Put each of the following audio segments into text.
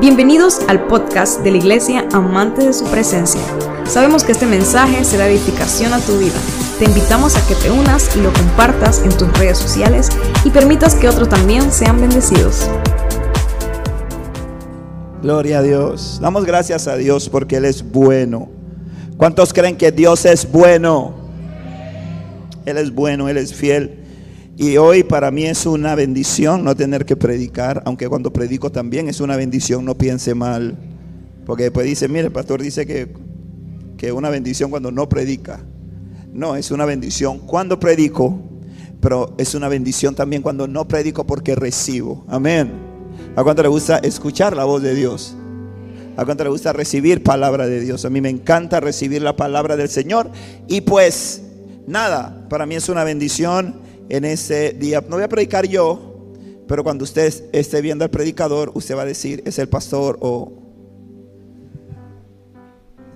Bienvenidos al podcast de la Iglesia Amante de su Presencia. Sabemos que este mensaje será edificación a tu vida. Te invitamos a que te unas y lo compartas en tus redes sociales y permitas que otros también sean bendecidos. Gloria a Dios. Damos gracias a Dios porque Él es bueno. ¿Cuántos creen que Dios es bueno? Él es bueno, Él es fiel. Y hoy para mí es una bendición no tener que predicar, aunque cuando predico también es una bendición, no piense mal. Porque después dice, mire, el pastor dice que, que una bendición cuando no predica. No, es una bendición cuando predico, pero es una bendición también cuando no predico porque recibo. Amén. ¿A cuánto le gusta escuchar la voz de Dios? ¿A cuánto le gusta recibir palabra de Dios? A mí me encanta recibir la palabra del Señor. Y pues, nada, para mí es una bendición en ese día. No voy a predicar yo, pero cuando usted esté viendo al predicador, usted va a decir, es el pastor o...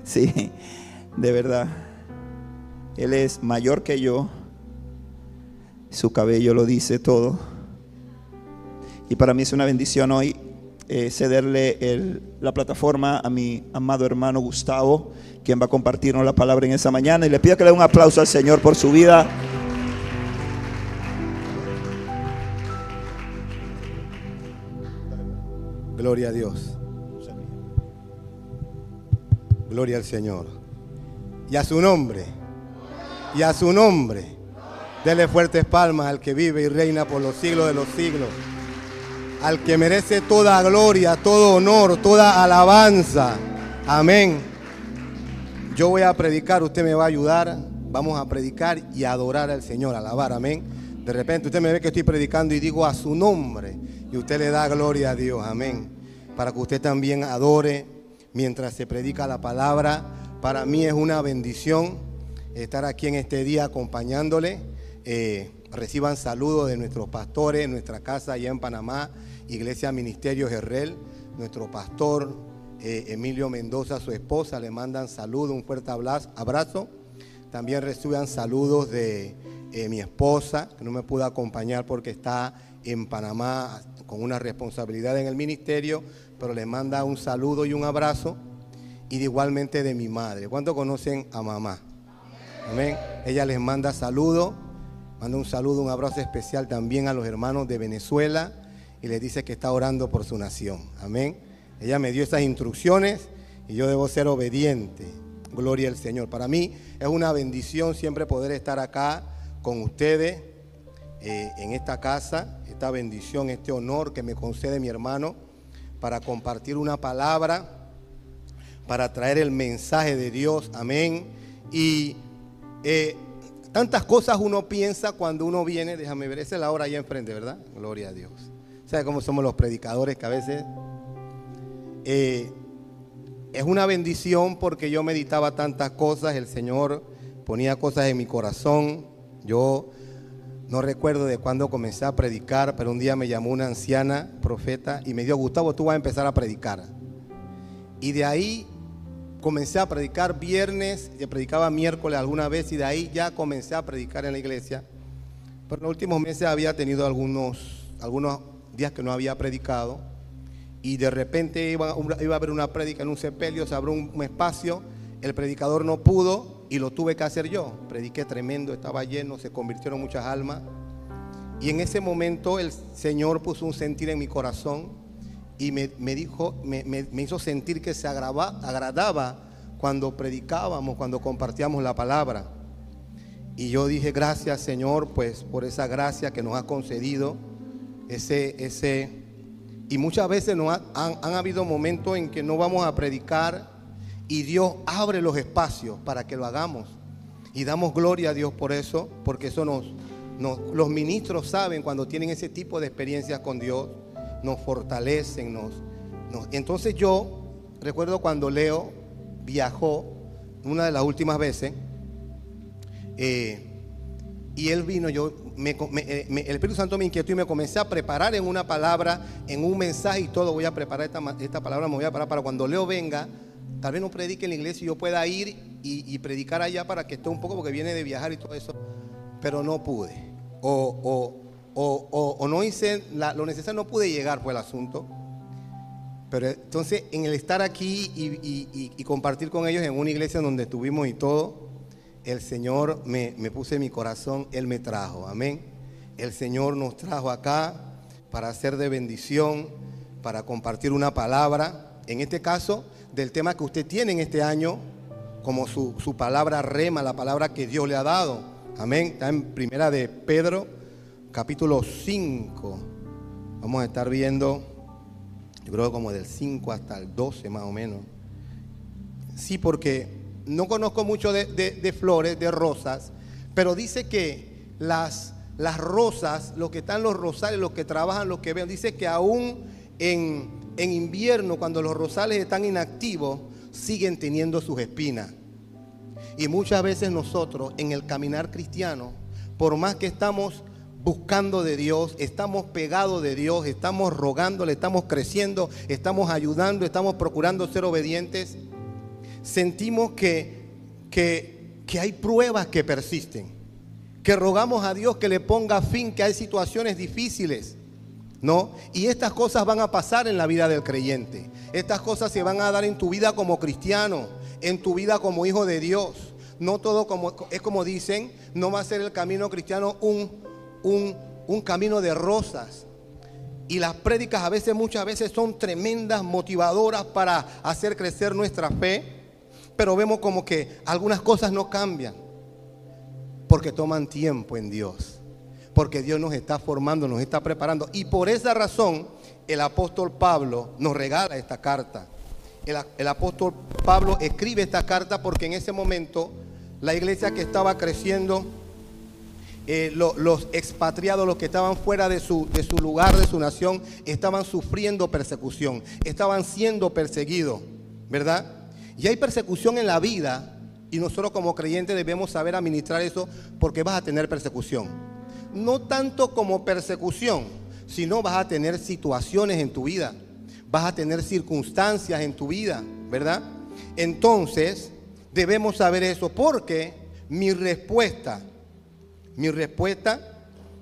Sí, de verdad. Él es mayor que yo. Su cabello lo dice todo. Y para mí es una bendición hoy eh, cederle la plataforma a mi amado hermano Gustavo, quien va a compartirnos la palabra en esa mañana. Y le pido que le dé un aplauso al Señor por su vida. Gloria a Dios. Gloria al Señor. Y a su nombre. Y a su nombre. Dele fuertes palmas al que vive y reina por los siglos de los siglos. Al que merece toda gloria, todo honor, toda alabanza. Amén. Yo voy a predicar, usted me va a ayudar. Vamos a predicar y adorar al Señor, alabar. Amén. De repente usted me ve que estoy predicando y digo a su nombre y usted le da gloria a Dios. Amén. Para que usted también adore mientras se predica la palabra. Para mí es una bendición estar aquí en este día acompañándole. Eh, reciban saludos de nuestros pastores nuestra casa allá en Panamá, Iglesia Ministerio Gerrel. Nuestro pastor eh, Emilio Mendoza, su esposa, le mandan saludos, un fuerte abrazo. También reciban saludos de eh, mi esposa, que no me pudo acompañar porque está en Panamá con una responsabilidad en el ministerio, pero le manda un saludo y un abrazo. Y igualmente de mi madre. ¿Cuánto conocen a mamá? Amén. Ella les manda saludo, manda un saludo, un abrazo especial también a los hermanos de Venezuela y les dice que está orando por su nación. Amén. Ella me dio esas instrucciones y yo debo ser obediente. Gloria al Señor. Para mí es una bendición siempre poder estar acá con ustedes eh, en esta casa, esta bendición, este honor que me concede mi hermano para compartir una palabra, para traer el mensaje de Dios, amén. Y eh, tantas cosas uno piensa cuando uno viene, déjame ver, esa es la hora allá enfrente, ¿verdad? Gloria a Dios. ¿Sabe cómo somos los predicadores que a veces... Eh, es una bendición porque yo meditaba tantas cosas, el Señor ponía cosas en mi corazón yo no recuerdo de cuándo comencé a predicar, pero un día me llamó una anciana profeta y me dijo, Gustavo, tú vas a empezar a predicar. Y de ahí comencé a predicar viernes, y predicaba miércoles alguna vez y de ahí ya comencé a predicar en la iglesia. Pero en los últimos meses había tenido algunos, algunos días que no había predicado y de repente iba, iba a haber una prédica en un sepelio, se abrió un espacio, el predicador no pudo y lo tuve que hacer yo. Prediqué tremendo, estaba lleno, se convirtieron muchas almas. Y en ese momento el Señor puso un sentir en mi corazón y me, dijo, me, hizo sentir que se agradaba cuando predicábamos, cuando compartíamos la palabra. Y yo dije, gracias Señor, pues por esa gracia que nos ha concedido, ese, ese, y muchas veces nos han, han habido momentos en que no vamos a predicar y Dios abre los espacios para que lo hagamos. Y damos gloria a Dios por eso, porque eso nos, los ministros saben cuando tienen ese tipo de experiencias con Dios, nos fortalecen, nos, entonces yo recuerdo cuando Leo viajó una de las últimas veces, eh, y él vino, yo eh, el Espíritu Santo me inquietó y me comencé a preparar en una palabra, en un mensaje y todo. Voy a preparar esta, esta palabra, me voy a preparar para cuando Leo venga, Tal vez no predique en la iglesia y yo pueda ir y, predicar allá para que esté un poco, porque viene de viajar y todo eso. Pero no pude. O, no hice lo necesario, no pude llegar, fue el asunto. Pero entonces en el estar aquí y, compartir con ellos en una iglesia donde estuvimos y todo, el Señor me, me puse en mi corazón, Él me trajo, amén. El Señor nos trajo acá para ser de bendición, para compartir una palabra, en este caso, del tema que usted tiene en este año, como su, su palabra rema, la palabra que Dios le ha dado. Amén. Está en primera de Pedro, capítulo 5. Vamos a estar viendo, yo creo como del 5 hasta el 12 más o menos. Sí, porque no conozco mucho de, de- flores, de rosas, pero dice que las, las rosas, los que están los rosales, los que trabajan, los que ven, dice que aún en, en invierno, cuando los rosales están inactivos, siguen teniendo sus espinas. Y muchas veces nosotros en el caminar cristiano, por más que estamos buscando de Dios, estamos pegados de Dios, estamos rogándole, estamos creciendo, estamos ayudando, estamos procurando ser obedientes, sentimos que, que, que hay pruebas que persisten, que rogamos a Dios que le ponga fin, que hay situaciones difíciles. ¿No? Y estas cosas van a pasar en la vida del creyente. Estas cosas se van a dar en tu vida como cristiano, en tu vida como hijo de Dios. No todo como es como dicen, no va a ser el camino cristiano un, un, un camino de rosas. Y las prédicas a veces, muchas veces son tremendas motivadoras para hacer crecer nuestra fe, pero vemos como que algunas cosas no cambian porque toman tiempo en Dios porque Dios nos está formando, nos está preparando. Y por esa razón el apóstol Pablo nos regala esta carta. El, apóstol Pablo escribe esta carta porque en ese momento la iglesia que estaba creciendo, eh, lo- los expatriados, los que estaban fuera de su, de su lugar, de su nación, estaban sufriendo persecución, estaban siendo perseguidos, ¿verdad? Y hay persecución en la vida y nosotros como creyentes debemos saber administrar eso porque vas a tener persecución no tanto como persecución, sino vas a tener situaciones en tu vida, vas a tener circunstancias en tu vida, ¿verdad? Entonces, debemos saber eso porque mi respuesta, mi respuesta,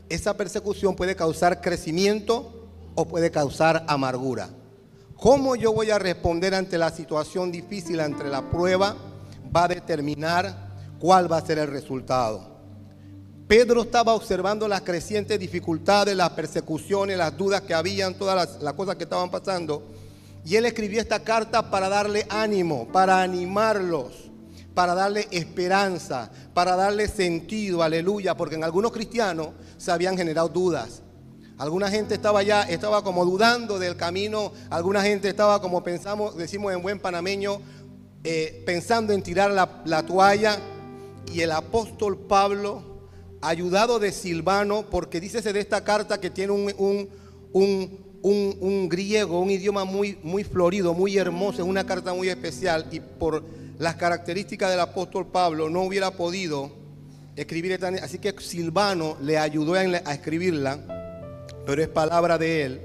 esa persecución puede causar crecimiento o puede causar amargura. ¿Cómo yo voy a responder ante la situación difícil, ante la prueba? Va a determinar cuál va a ser el resultado. Pedro estaba observando las crecientes dificultades, las persecuciones, las dudas que habían, todas las, cosas que estaban pasando. Y él escribió esta carta para darle ánimo, para animarlos, para darle esperanza, para darle sentido, aleluya, porque en algunos cristianos se habían generado dudas. Alguna gente estaba ya, estaba como dudando del camino, alguna gente estaba como pensamos, decimos en buen panameño, eh, pensando en tirar la toalla. Y el apóstol Pablo ayudado de Silvano, porque dícese de esta carta que tiene un, un, un, un, griego, un idioma muy, muy florido, muy hermoso, es una carta muy especial, y por las características del apóstol Pablo no hubiera podido escribir esta, así que Silvano le ayudó a, escribirla, pero es palabra de él,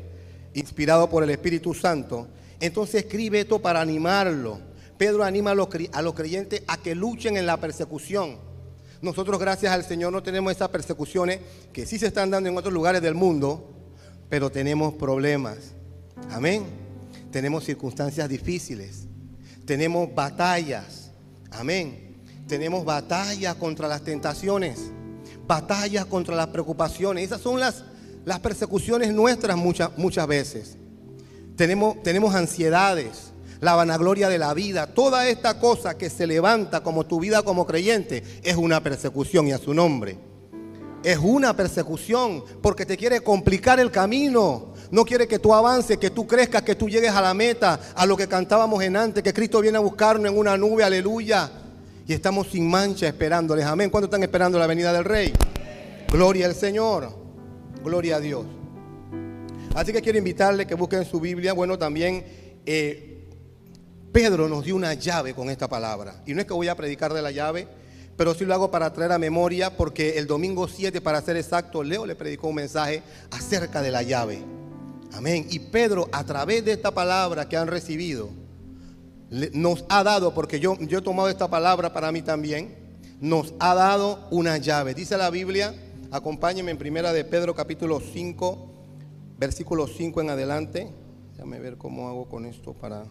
inspirado por el Espíritu Santo. Entonces escribe esto para animarlo. Pedro anima a los creyentes a que luchen en la persecución. Nosotros, gracias al Señor, no tenemos esas persecuciones que sí se están dando en otros lugares del mundo, pero tenemos problemas. Amén. Tenemos circunstancias difíciles. Tenemos batallas. Amén. Tenemos batallas contra las tentaciones. Batallas contra las preocupaciones. Esas son las, las persecuciones nuestras muchas, muchas veces. Tenemos, tenemos ansiedades, la vanagloria de la vida, toda esta cosa que se levanta como tu vida como creyente es una persecución y a su nombre. Es una persecución porque te quiere complicar el camino. No quiere que tú avances, que tú crezcas, que tú llegues a la meta, a lo que cantábamos en antes, que Cristo viene a buscarnos en una nube, aleluya. Y estamos sin mancha esperándoles, amén. ¿Cuántos están esperando la venida del Rey? Gloria al Señor, gloria a Dios. Así que quiero invitarle que busquen su Biblia. Bueno, también eh, Pedro nos dio una llave con esta palabra. Y no es que voy a predicar de la llave, pero sí lo hago para traer a memoria, porque el domingo 7, para ser exacto, Leo le predicó un mensaje acerca de la llave. Amén. Y Pedro, a través de esta palabra que han recibido, nos ha dado, porque yo, yo he tomado esta palabra para mí también, nos ha dado una llave. Dice la Biblia, acompáñenme en primera de Pedro capítulo 5, versículo 5 en adelante. Déjame ver cómo hago con esto para...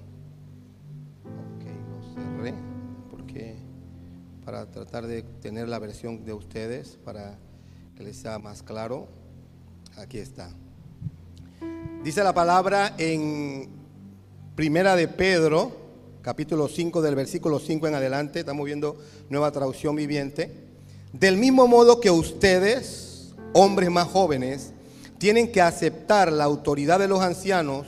Para tratar de tener la versión de ustedes, para que les sea más claro. Aquí está. Dice la palabra en Primera de Pedro, capítulo 5 del versículo 5 en adelante, estamos viendo nueva traducción viviente. Del mismo modo que ustedes, hombres más jóvenes, tienen que aceptar la autoridad de los ancianos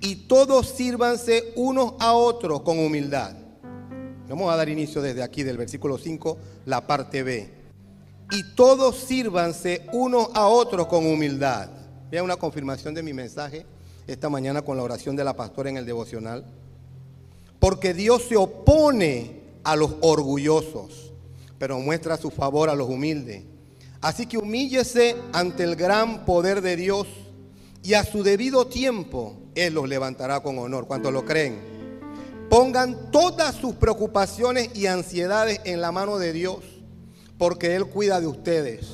y todos sírvanse unos a otros con humildad. Vamos a dar inicio desde aquí del versículo 5, la parte B. Y todos sírvanse unos a otros con humildad. Vean una confirmación de mi mensaje esta mañana con la oración de la pastora en el devocional. Porque Dios se opone a los orgullosos, pero muestra su favor a los humildes. Así que humíllese ante el gran poder de Dios y a su debido tiempo Él los levantará con honor. ¿Cuántos lo creen? Pongan todas sus preocupaciones y ansiedades en la mano de Dios, porque Él cuida de ustedes.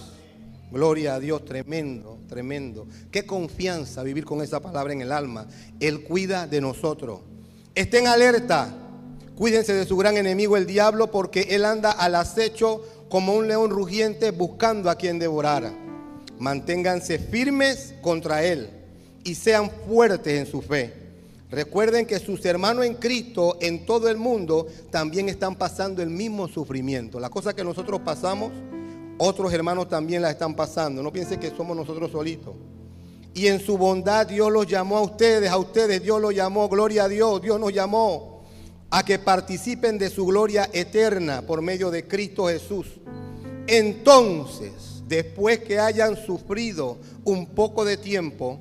Gloria a Dios, tremendo, tremendo. Qué confianza vivir con esa palabra en el alma. Él cuida de nosotros. Estén alerta. Cuídense de su gran enemigo, el diablo, porque él anda al acecho como un león rugiente buscando a quien devorar. Manténganse firmes contra él y sean fuertes en su fe. Recuerden que sus hermanos en Cristo en todo el mundo también están pasando el mismo sufrimiento. La cosa que nosotros pasamos otros hermanos también la están pasando. No piensen que somos nosotros solitos. Y en su bondad Dios los llamó a ustedes, a ustedes Dios los llamó, gloria a Dios, Dios nos llamó a que participen de su gloria eterna por medio de Cristo Jesús. Entonces, después que hayan sufrido un poco de tiempo,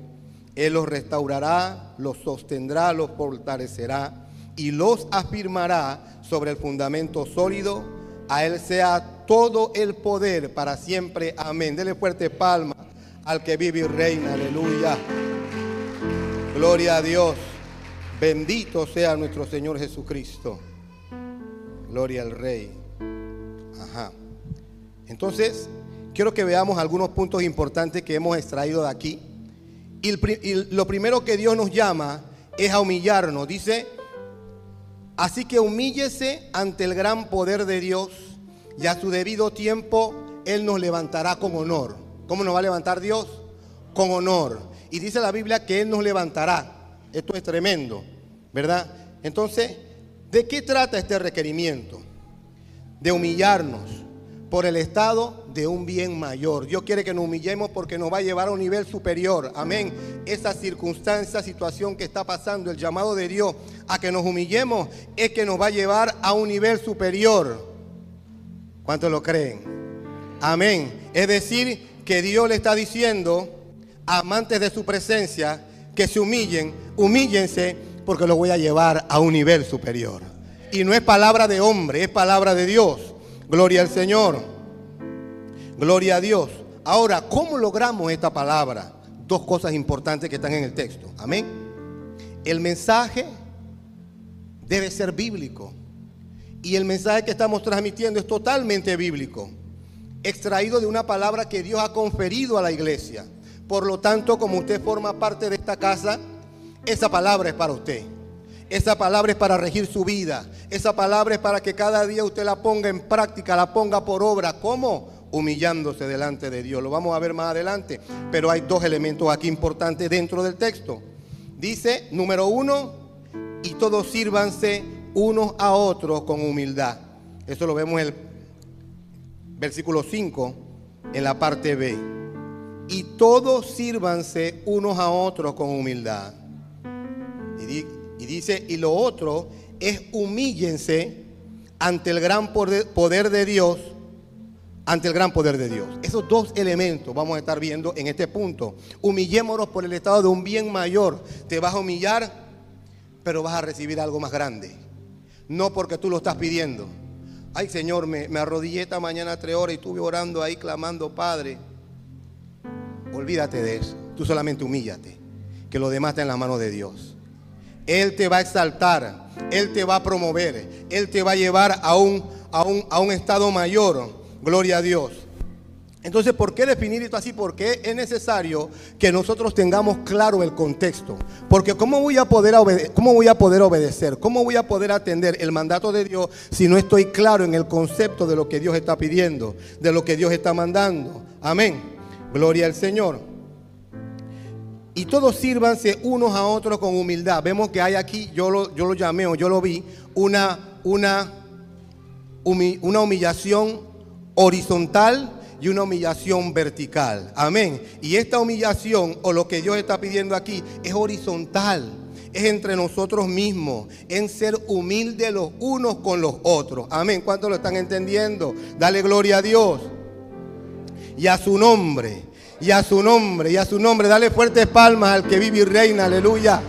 Él los restaurará, los sostendrá, los fortalecerá y los afirmará sobre el fundamento sólido. A Él sea todo el poder para siempre. Amén. Dele fuerte palma al que vive y reina. Aleluya. Gloria a Dios. Bendito sea nuestro Señor Jesucristo. Gloria al Rey. Ajá. Entonces, quiero que veamos algunos puntos importantes que hemos extraído de aquí. Y, lo primero que Dios nos llama es a humillarnos. Dice, así que humíllese ante el gran poder de Dios y a su debido tiempo Él nos levantará con honor. ¿Cómo nos va a levantar Dios? Con honor. Y dice la Biblia que Él nos levantará. Esto es tremendo, ¿verdad? Entonces, ¿de qué trata este requerimiento? De humillarnos por el estado de un bien mayor. Dios quiere que nos humillemos porque nos va a llevar a un nivel superior. Amén. Esa circunstancia, situación que está pasando, el llamado de Dios a que nos humillemos es que nos va a llevar a un nivel superior. ¿Cuántos lo creen? Amén. Es decir, que Dios le está diciendo, amantes de su presencia, que se humillen, humíllense, porque lo voy a llevar a un nivel superior. Y no es palabra de hombre, es palabra de Dios. Gloria al Señor. Gloria a Dios. Ahora, ¿cómo logramos esta palabra? Dos cosas importantes que están en el texto. Amén. El mensaje debe ser bíblico. Y el mensaje que estamos transmitiendo es totalmente bíblico, extraído de una palabra que Dios ha conferido a la iglesia. Por lo tanto, como usted forma parte de esta casa, esa palabra es para usted. Esa palabra es para regir su vida. Esa palabra es para que cada día usted la ponga en práctica, la ponga por obra. ¿Cómo? Humillándose delante de Dios. Lo vamos a ver más adelante. Pero hay dos elementos aquí importantes dentro del texto. Dice, número uno, y todos sírvanse unos a otros con humildad. Eso lo vemos en el versículo 5, en la parte B. Y todos sírvanse unos a otros con humildad. Y, dice, y lo otro es humíllense ante el gran poder de Dios, ante el gran poder de Dios. Esos dos elementos vamos a estar viendo en este punto. Humillémonos por el estado de un bien mayor. Te vas a humillar, pero vas a recibir algo más grande no porque tú lo estás pidiendo. Ay Señor, me, arrodillé esta mañana tres horas y estuve orando ahí clamando, Padre. Olvídate de eso. Tú solamente humíllate. Que lo demás está en la mano de Dios. Él te va a exaltar. Él te va a promover. Él te va a llevar a un, a un, a un estado mayor. Gloria a Dios. Entonces, ¿por qué definir esto así? Porque es necesario que nosotros tengamos claro el contexto. Porque ¿cómo voy a poder, cómo voy a poder obedecer? ¿Cómo voy a poder atender el mandato de Dios si no estoy claro en el concepto de lo que Dios está pidiendo, de lo que Dios está mandando? Amén. Gloria al Señor. Y todos sírvanse unos a otros con humildad. Vemos que hay aquí, yo lo, yo lo llamé o yo lo vi, una, una, una humillación horizontal y una humillación vertical. Amén. Y esta humillación o lo que Dios está pidiendo aquí es horizontal. Es entre nosotros mismos, en ser humildes los unos con los otros. Amén. ¿Cuántos lo están entendiendo? Dale gloria a Dios. Y a su nombre, y a su nombre, y a su nombre. Dale fuertes palmas al que vive y reina. Aleluya.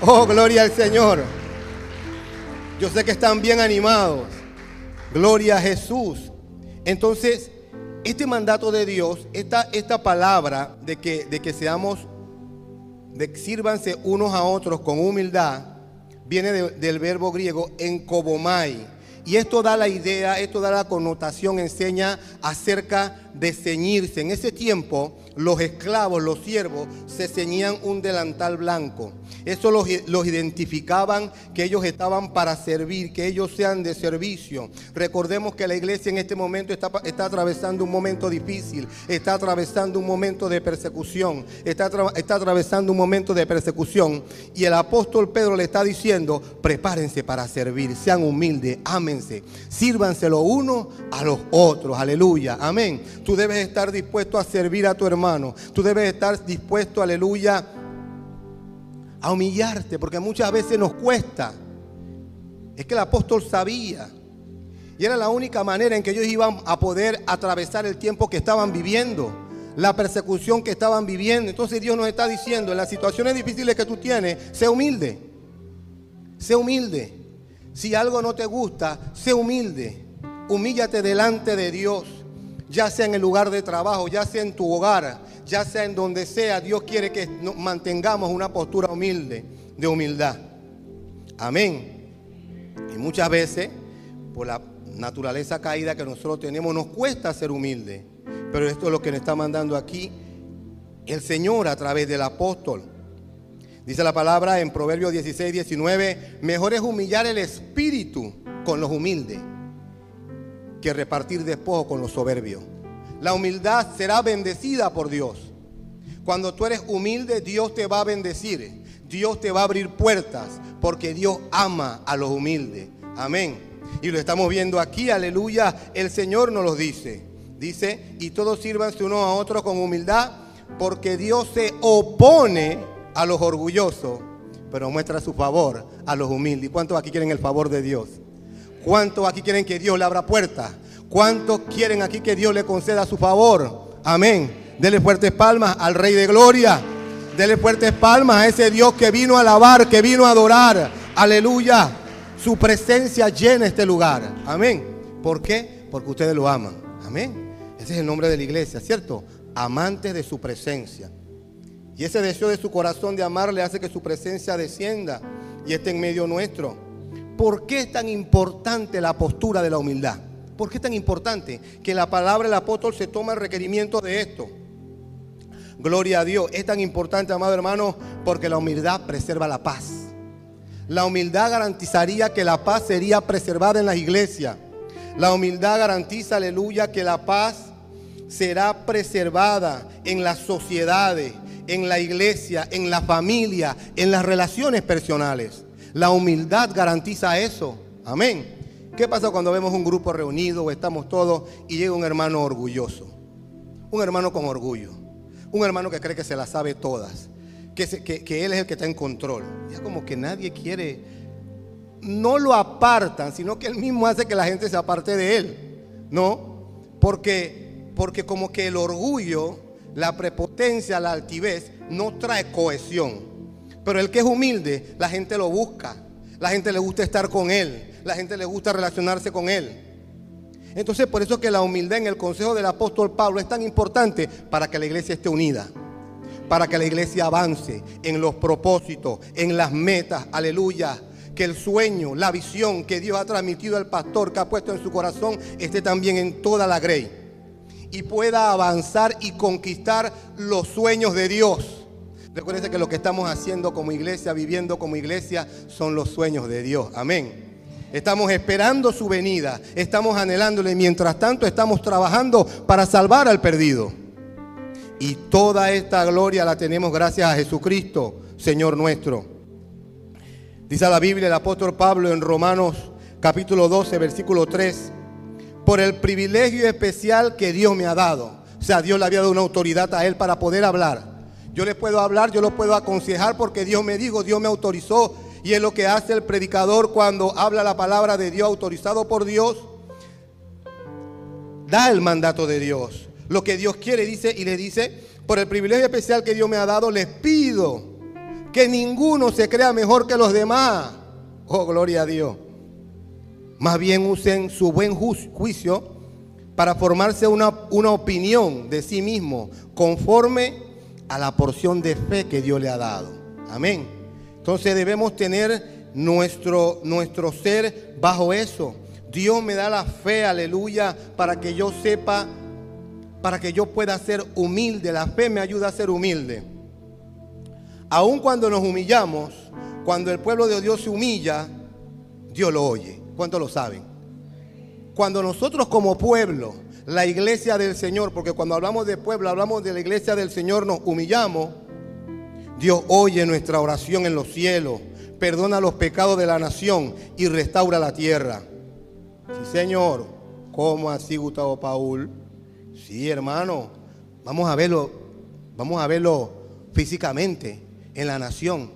Oh, gloria al Señor. Yo sé que están bien animados. Gloria a Jesús. Entonces, este mandato de Dios, esta, esta palabra de que, de que seamos, de sírvanse unos a otros con humildad, viene del verbo griego enkobomai. Y esto da la idea, esto da la connotación, enseña acerca de ceñirse. En ese tiempo, los esclavos, los siervos, se ceñían un delantal blanco. Eso los, identificaban que ellos estaban para servir, que ellos sean de servicio. Recordemos que la iglesia en este momento está, está atravesando un momento difícil, está atravesando un momento de persecución, está, está atravesando un momento de persecución. Y el apóstol Pedro le está diciendo, prepárense para servir, sean humildes, ámense, sírvanse los unos a los otros. Aleluya, amén. Tú debes estar dispuesto a servir a tu hermano. Tú debes estar dispuesto, aleluya, a humillarte, porque muchas veces nos cuesta. Es que el apóstol sabía. Y era la única manera en que ellos iban a poder atravesar el tiempo que estaban viviendo, la persecución que estaban viviendo. Entonces Dios nos está diciendo, en las situaciones difíciles que tú tienes, sé humilde. Sé humilde. Si algo no te gusta, sé humilde. Humíllate delante de Dios, ya sea en el lugar de trabajo, ya sea en tu hogar, ya sea en donde sea, Dios quiere que mantengamos una postura humilde, de humildad. Amén. Y muchas veces, por la naturaleza caída que nosotros tenemos, nos cuesta ser humilde. Pero esto es lo que nos está mandando aquí el Señor a través del apóstol. Dice la palabra en Proverbios 16, 19, mejor es humillar el espíritu con los humildes que repartir despojo con los soberbios. La humildad será bendecida por Dios. Cuando tú eres humilde, Dios te va a bendecir. Dios te va a abrir puertas porque Dios ama a los humildes. Amén. Y lo estamos viendo aquí, aleluya. El Señor nos lo dice. Dice, y todos sírvanse uno a otro con humildad porque Dios se opone a los orgullosos, pero muestra su favor a los humildes. ¿Cuántos aquí quieren el favor de Dios? ¿Cuántos aquí quieren que Dios le abra puertas? ¿Cuántos quieren aquí que Dios le conceda su favor? Amén. Dele fuertes palmas al Rey de Gloria. Dele fuertes palmas a ese Dios que vino a alabar, que vino a adorar. Aleluya. Su presencia llena este lugar. Amén. ¿Por qué? Porque ustedes lo aman. Amén. Ese es el nombre de la iglesia, ¿cierto? Amantes de su presencia. Y ese deseo de su corazón de amarle hace que su presencia descienda y esté en medio nuestro. ¿Por qué es tan importante la postura de la humildad? ¿Por qué es tan importante que la palabra del apóstol se toma el requerimiento de esto? Gloria a Dios. Es tan importante, amado hermano, porque la humildad preserva la paz. La humildad garantizaría que la paz sería preservada en la iglesia. La humildad garantiza, aleluya, que la paz será preservada en las sociedades, en la iglesia, en la familia, en las relaciones personales. La humildad garantiza eso. Amén. ¿Qué pasa cuando vemos un grupo reunido o estamos todos y llega un hermano orgulloso? Un hermano con orgullo. Un hermano que cree que se las sabe todas. Que, que, él es el que está en control. Ya como que nadie quiere. No lo apartan, sino que él mismo hace que la gente se aparte de él. ¿No? Porque, porque como que el orgullo, la prepotencia, la altivez, no trae cohesión. Pero el que es humilde, la gente lo busca. La gente le gusta estar con él la gente le gusta relacionarse con Él. Entonces, por eso que la humildad en el consejo del apóstol Pablo es tan importante para que la iglesia esté unida, para que la iglesia avance en los propósitos, en las metas, aleluya. Que el sueño, la visión que Dios ha transmitido al pastor, que ha puesto en su corazón, esté también en toda la grey. y pueda avanzar y conquistar los sueños de Dios. Recuerden que lo que estamos haciendo como iglesia, viviendo como iglesia, son los sueños de Dios. Amén. Estamos esperando su venida, estamos anhelándole. Mientras tanto, estamos trabajando para salvar al perdido. Y toda esta gloria la tenemos gracias a Jesucristo, Señor nuestro. Dice la Biblia el apóstol Pablo en Romanos capítulo 12, versículo 3, por el privilegio especial que Dios me ha dado. O sea, Dios le había dado una autoridad a él para poder hablar. Yo le puedo hablar, yo lo puedo aconsejar porque Dios me dijo, Dios me autorizó. Y es lo que hace el predicador cuando habla la palabra de Dios autorizado por Dios. Da el mandato de Dios. Lo que Dios quiere dice y le dice, por el privilegio especial que Dios me ha dado, les pido que ninguno se crea mejor que los demás. Oh, gloria a Dios. Más bien usen su buen juicio para formarse una, una opinión de sí mismo conforme a la porción de fe que Dios le ha dado. Amén. Entonces debemos tener nuestro, nuestro ser bajo eso. Dios me da la fe, aleluya, para que yo sepa, para que yo pueda ser humilde. La fe me ayuda a ser humilde. Aun cuando nos humillamos, cuando el pueblo de Dios se humilla, Dios lo oye. ¿Cuántos lo saben? Cuando nosotros como pueblo la iglesia del Señor, porque cuando hablamos de pueblo, hablamos de la iglesia del Señor, nos humillamos, Dios oye nuestra oración en los cielos, perdona los pecados de la nación y restaura la tierra. Sí, Señor. ¿Cómo así, Gustavo Paul? Sí, hermano. Vamos a verlo, vamos a verlo físicamente en la nación.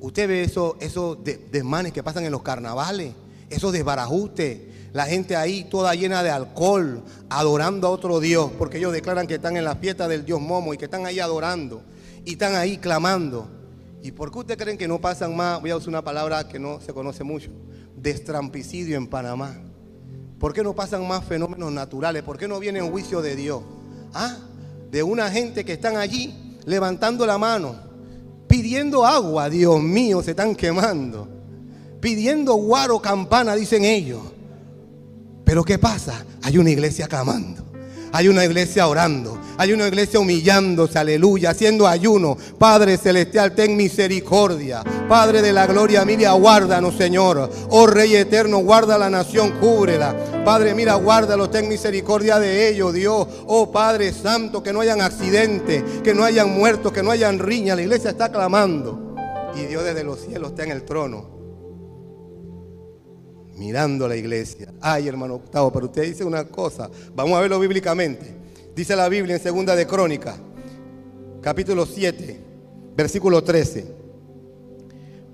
Usted ve esos, esos desmanes que pasan en los carnavales, esos desbarajustes, la gente ahí toda llena de alcohol, adorando a otro Dios, porque ellos declaran que están en la fiesta del Dios Momo y que están ahí adorando y están ahí clamando. ¿Y por qué ustedes creen que no pasan más, voy a usar una palabra que no se conoce mucho, destrampicidio en Panamá? ¿Por qué no pasan más fenómenos naturales? ¿Por qué no viene juicio de Dios? Ah, de una gente que están allí levantando la mano, pidiendo agua, Dios mío, se están quemando. Pidiendo guaro campana, dicen ellos. Pero ¿qué pasa? Hay una iglesia clamando. Hay una iglesia orando. Hay una iglesia humillándose, aleluya, haciendo ayuno. Padre celestial, ten misericordia. Padre de la gloria, mira, guárdanos, Señor. Oh Rey eterno, guarda la nación, cúbrela. Padre, mira, guárdalo, ten misericordia de ellos, Dios. Oh Padre Santo, que no hayan accidentes, que no hayan muertos, que no hayan riñas. La iglesia está clamando. Y Dios desde los cielos está en el trono mirando la iglesia. Ay, hermano Octavo, pero usted dice una cosa. Vamos a verlo bíblicamente. Dice la Biblia en Segunda de Crónica, capítulo 7, versículo 13.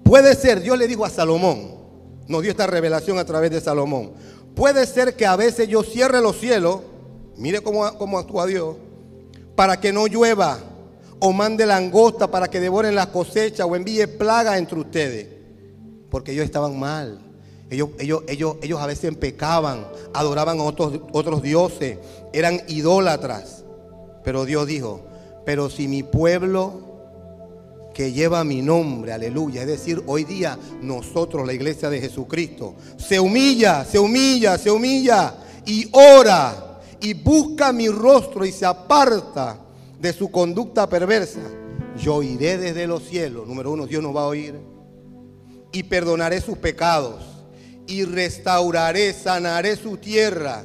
Puede ser, Dios le dijo a Salomón, nos dio esta revelación a través de Salomón. Puede ser que a veces yo cierre los cielos, mire cómo, cómo actúa Dios, para que no llueva o mande langosta para que devoren la cosecha o envíe plaga entre ustedes, porque ellos estaban mal. Ellos, ellos, ellos, ellos a veces pecaban, adoraban a otros, otros dioses, eran idólatras. Pero Dios dijo, pero si mi pueblo que lleva mi nombre, aleluya, es decir, hoy día nosotros, la iglesia de Jesucristo, se humilla, se humilla, se humilla y ora y busca mi rostro y se aparta de su conducta perversa, yo iré desde los cielos, número uno, Dios nos va a oír, y perdonaré sus pecados y restauraré, sanaré su tierra.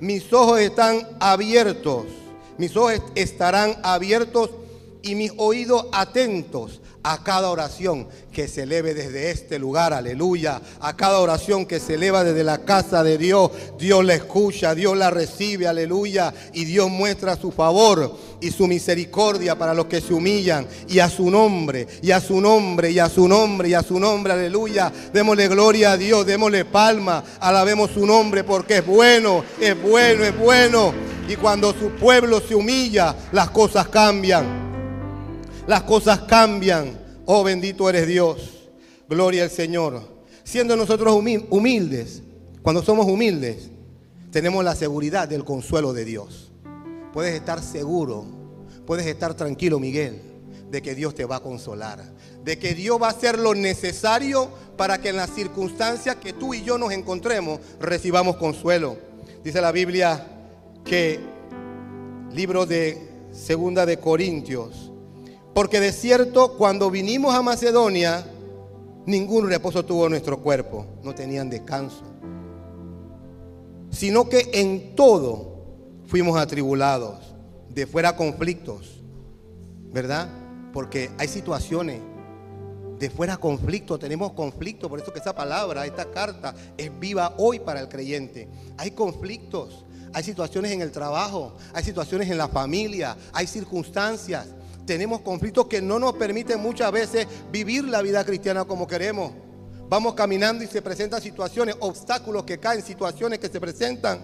Mis ojos están abiertos, mis ojos estarán abiertos y mis oídos atentos a cada oración que se eleve desde este lugar, aleluya. A cada oración que se eleva desde la casa de Dios, Dios la escucha, Dios la recibe, aleluya. Y Dios muestra su favor y su misericordia para los que se humillan. Y a su nombre, y a su nombre, y a su nombre, y a su nombre, aleluya. Démosle gloria a Dios, démosle palma, alabemos su nombre porque es bueno, es bueno, es bueno. Y cuando su pueblo se humilla, las cosas cambian las cosas cambian. Oh, bendito eres Dios. Gloria al Señor. Siendo nosotros humildes, cuando somos humildes, tenemos la seguridad del consuelo de Dios. Puedes estar seguro, puedes estar tranquilo, Miguel, de que Dios te va a consolar, de que Dios va a hacer lo necesario para que en las circunstancias que tú y yo nos encontremos recibamos consuelo. Dice la Biblia que Libro de Segunda de Corintios. Porque de cierto, cuando vinimos a Macedonia, ningún reposo tuvo nuestro cuerpo, no tenían descanso. Sino que en todo fuimos atribulados, de fuera conflictos, ¿verdad? Porque hay situaciones de fuera conflicto, tenemos conflicto, por eso que esa palabra, esta carta es viva hoy para el creyente. Hay conflictos, hay situaciones en el trabajo, hay situaciones en la familia, hay circunstancias. Tenemos conflictos que no nos permiten muchas veces vivir la vida cristiana como queremos. Vamos caminando y se presentan situaciones, obstáculos que caen, situaciones que se presentan.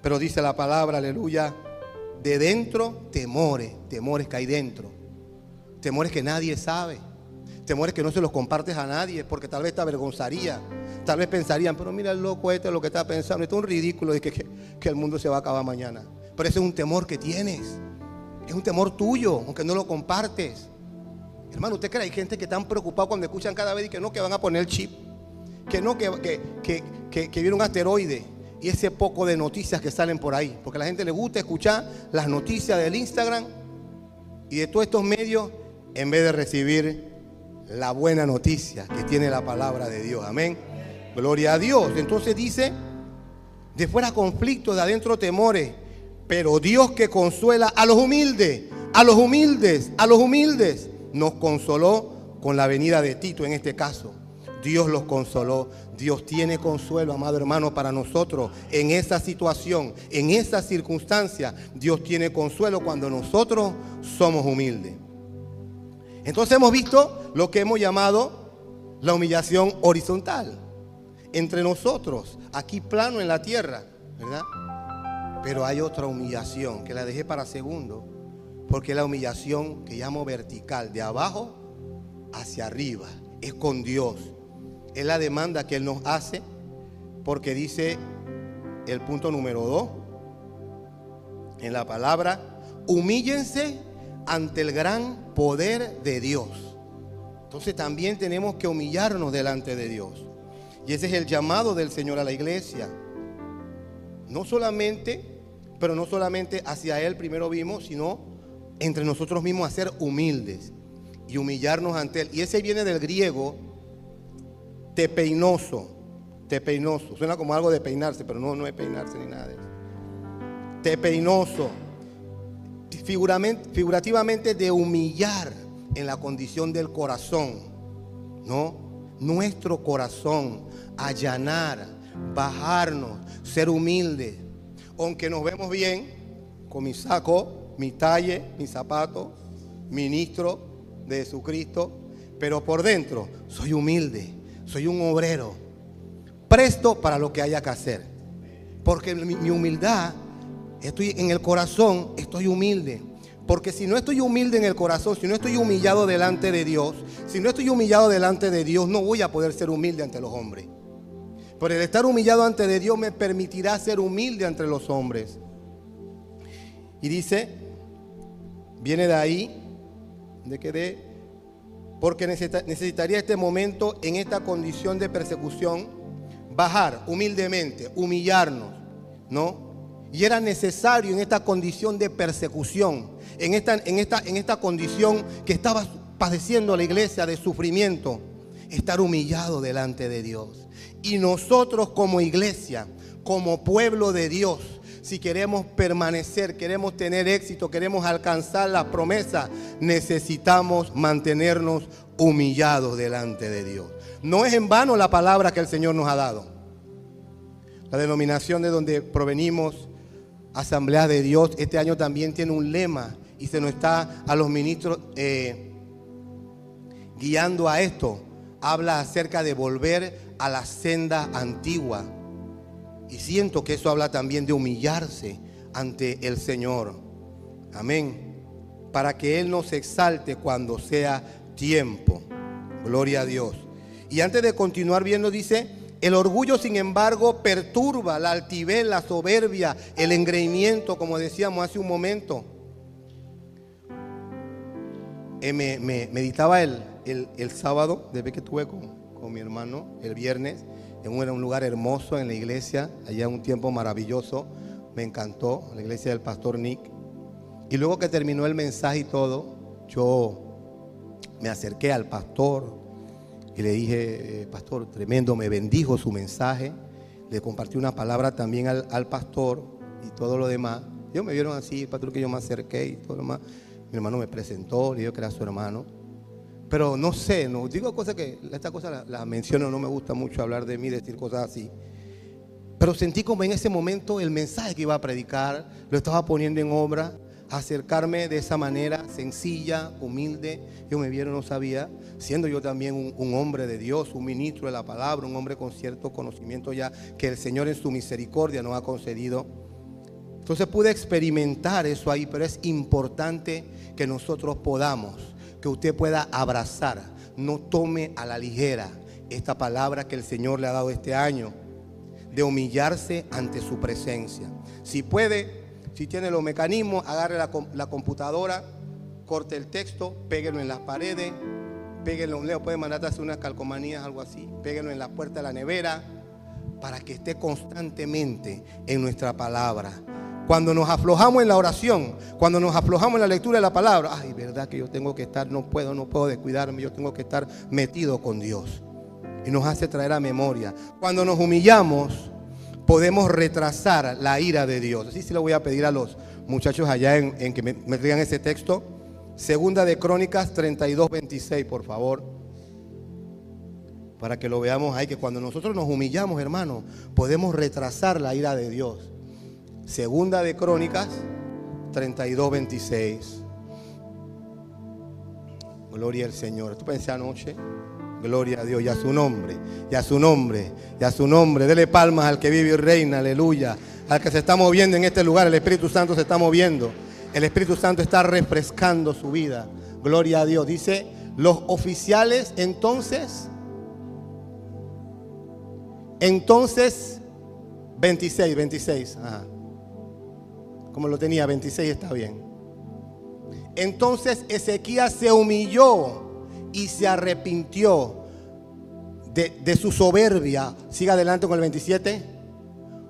Pero dice la palabra, aleluya, de dentro temores, temores que hay dentro. Temores que nadie sabe. Temores que no se los compartes a nadie porque tal vez te avergonzaría. Tal vez pensarían, pero mira el loco este lo que está pensando. Esto es un ridículo de que, que, el mundo se va a acabar mañana. Pero ese es un temor que tienes. Es un temor tuyo, aunque no lo compartes. Hermano, ¿usted cree que hay gente que están preocupados cuando escuchan cada vez y que no, que van a poner chip? Que no, que, que, que, que viene un asteroide y ese poco de noticias que salen por ahí. Porque a la gente le gusta escuchar las noticias del Instagram y de todos estos medios en vez de recibir la buena noticia que tiene la palabra de Dios. Amén. Gloria a Dios. Entonces dice, de fuera conflicto, de adentro temores, pero Dios que consuela a los humildes, a los humildes, a los humildes, nos consoló con la venida de Tito en este caso. Dios los consoló. Dios tiene consuelo, amado hermano, para nosotros en esa situación, en esa circunstancia. Dios tiene consuelo cuando nosotros somos humildes. Entonces hemos visto lo que hemos llamado la humillación horizontal entre nosotros, aquí plano en la tierra, ¿verdad? Pero hay otra humillación que la dejé para segundo, porque la humillación que llamo vertical, de abajo hacia arriba, es con Dios. Es la demanda que Él nos hace, porque dice el punto número dos en la palabra, humíllense ante el gran poder de Dios. Entonces también tenemos que humillarnos delante de Dios. Y ese es el llamado del Señor a la iglesia. No solamente, pero no solamente hacia Él primero vimos, sino entre nosotros mismos a ser humildes y humillarnos ante Él. Y ese viene del griego tepeinoso. Tepeinoso. Suena como algo de peinarse, pero no, no es peinarse ni nada de eso. Tepeinoso figurativamente de humillar en la condición del corazón, ¿no? Nuestro corazón, allanar, bajarnos, ser humildes. Aunque nos vemos bien, con mi saco, mi talle, mi zapato, ministro de Jesucristo, pero por dentro soy humilde, soy un obrero, presto para lo que haya que hacer. Porque mi humildad estoy en el corazón, estoy humilde. Porque si no estoy humilde en el corazón, si no estoy humillado delante de Dios, si no estoy humillado delante de Dios, no voy a poder ser humilde ante los hombres. Pero el estar humillado ante de Dios me permitirá ser humilde ante los hombres. Y dice, viene de ahí, de que de, porque necesitaría este momento en esta condición de persecución, bajar humildemente, humillarnos, ¿no? Y era necesario en esta condición de persecución, en esta, en esta, en esta condición que estaba padeciendo la iglesia de sufrimiento, estar humillado delante de Dios. Y nosotros como iglesia, como pueblo de Dios, si queremos permanecer, queremos tener éxito, queremos alcanzar la promesa, necesitamos mantenernos humillados delante de Dios. No es en vano la palabra que el Señor nos ha dado. La denominación de donde provenimos Asamblea de Dios este año también tiene un lema y se nos está a los ministros eh, guiando a esto. Habla acerca de volver a la senda antigua. Y siento que eso habla también de humillarse ante el Señor. Amén. Para que Él nos exalte cuando sea tiempo. Gloria a Dios. Y antes de continuar viendo, dice, el orgullo, sin embargo, perturba la altivez, la soberbia, el engreimiento, como decíamos hace un momento. Eh, me, meditaba el, sábado, desde que estuve con, mi hermano, el viernes, en un, un lugar hermoso en la iglesia, allá un tiempo maravilloso, me encantó, la iglesia del pastor Nick. Y luego que terminó el mensaje y todo, yo me acerqué al pastor y le dije, eh, pastor, tremendo, me bendijo su mensaje. Le compartí una palabra también al, al pastor y todo lo demás. Ellos me vieron así, el pastor que yo me acerqué y todo lo demás. Mi hermano me presentó, le dijo que era su hermano. Pero no sé, no digo cosas que, esta cosa la, menciono, no me gusta mucho hablar de mí, decir cosas así. Pero sentí como en ese momento el mensaje que iba a predicar, lo estaba poniendo en obra, acercarme de esa manera sencilla, humilde. Yo me vieron, no sabía, siendo yo también un, hombre de Dios, un ministro de la palabra, un hombre con cierto conocimiento ya que el Señor en su misericordia nos ha concedido. Entonces pude experimentar eso ahí, pero es importante que nosotros podamos, que usted pueda abrazar, no tome a la ligera esta palabra que el Señor le ha dado este año, de humillarse ante su presencia. Si puede, si tiene los mecanismos, agarre la, computadora, corte el texto, péguelo en las paredes, péguelo, Leo puede mandarte a hacer unas calcomanías, algo así, péguelo en la puerta de la nevera, para que esté constantemente en nuestra palabra. Cuando nos aflojamos en la oración, cuando nos aflojamos en la lectura de la palabra, ay, verdad que yo tengo que estar, no puedo, no puedo descuidarme, yo tengo que estar metido con Dios. Y nos hace traer a memoria. Cuando nos humillamos, podemos retrasar la ira de Dios. Así sí le voy a pedir a los muchachos allá en, que me, traigan ese texto. Segunda de Crónicas 32, 26, por favor. Para que lo veamos ahí, que cuando nosotros nos humillamos, hermano, podemos retrasar la ira de Dios. Segunda de Crónicas 32, 26. Gloria al Señor. Esto pensé anoche. Gloria a Dios y a su nombre, y a su nombre, y a su nombre. Dele palmas al que vive y reina, aleluya. Al que se está moviendo en este lugar, el Espíritu Santo se está moviendo. El Espíritu Santo está refrescando su vida. Gloria a Dios. Dice, los oficiales entonces, entonces, 26, 26. Ajá. Como lo tenía, 26 está bien. Entonces Ezequías se humilló y se arrepintió de, de, su soberbia. Siga adelante con el 27.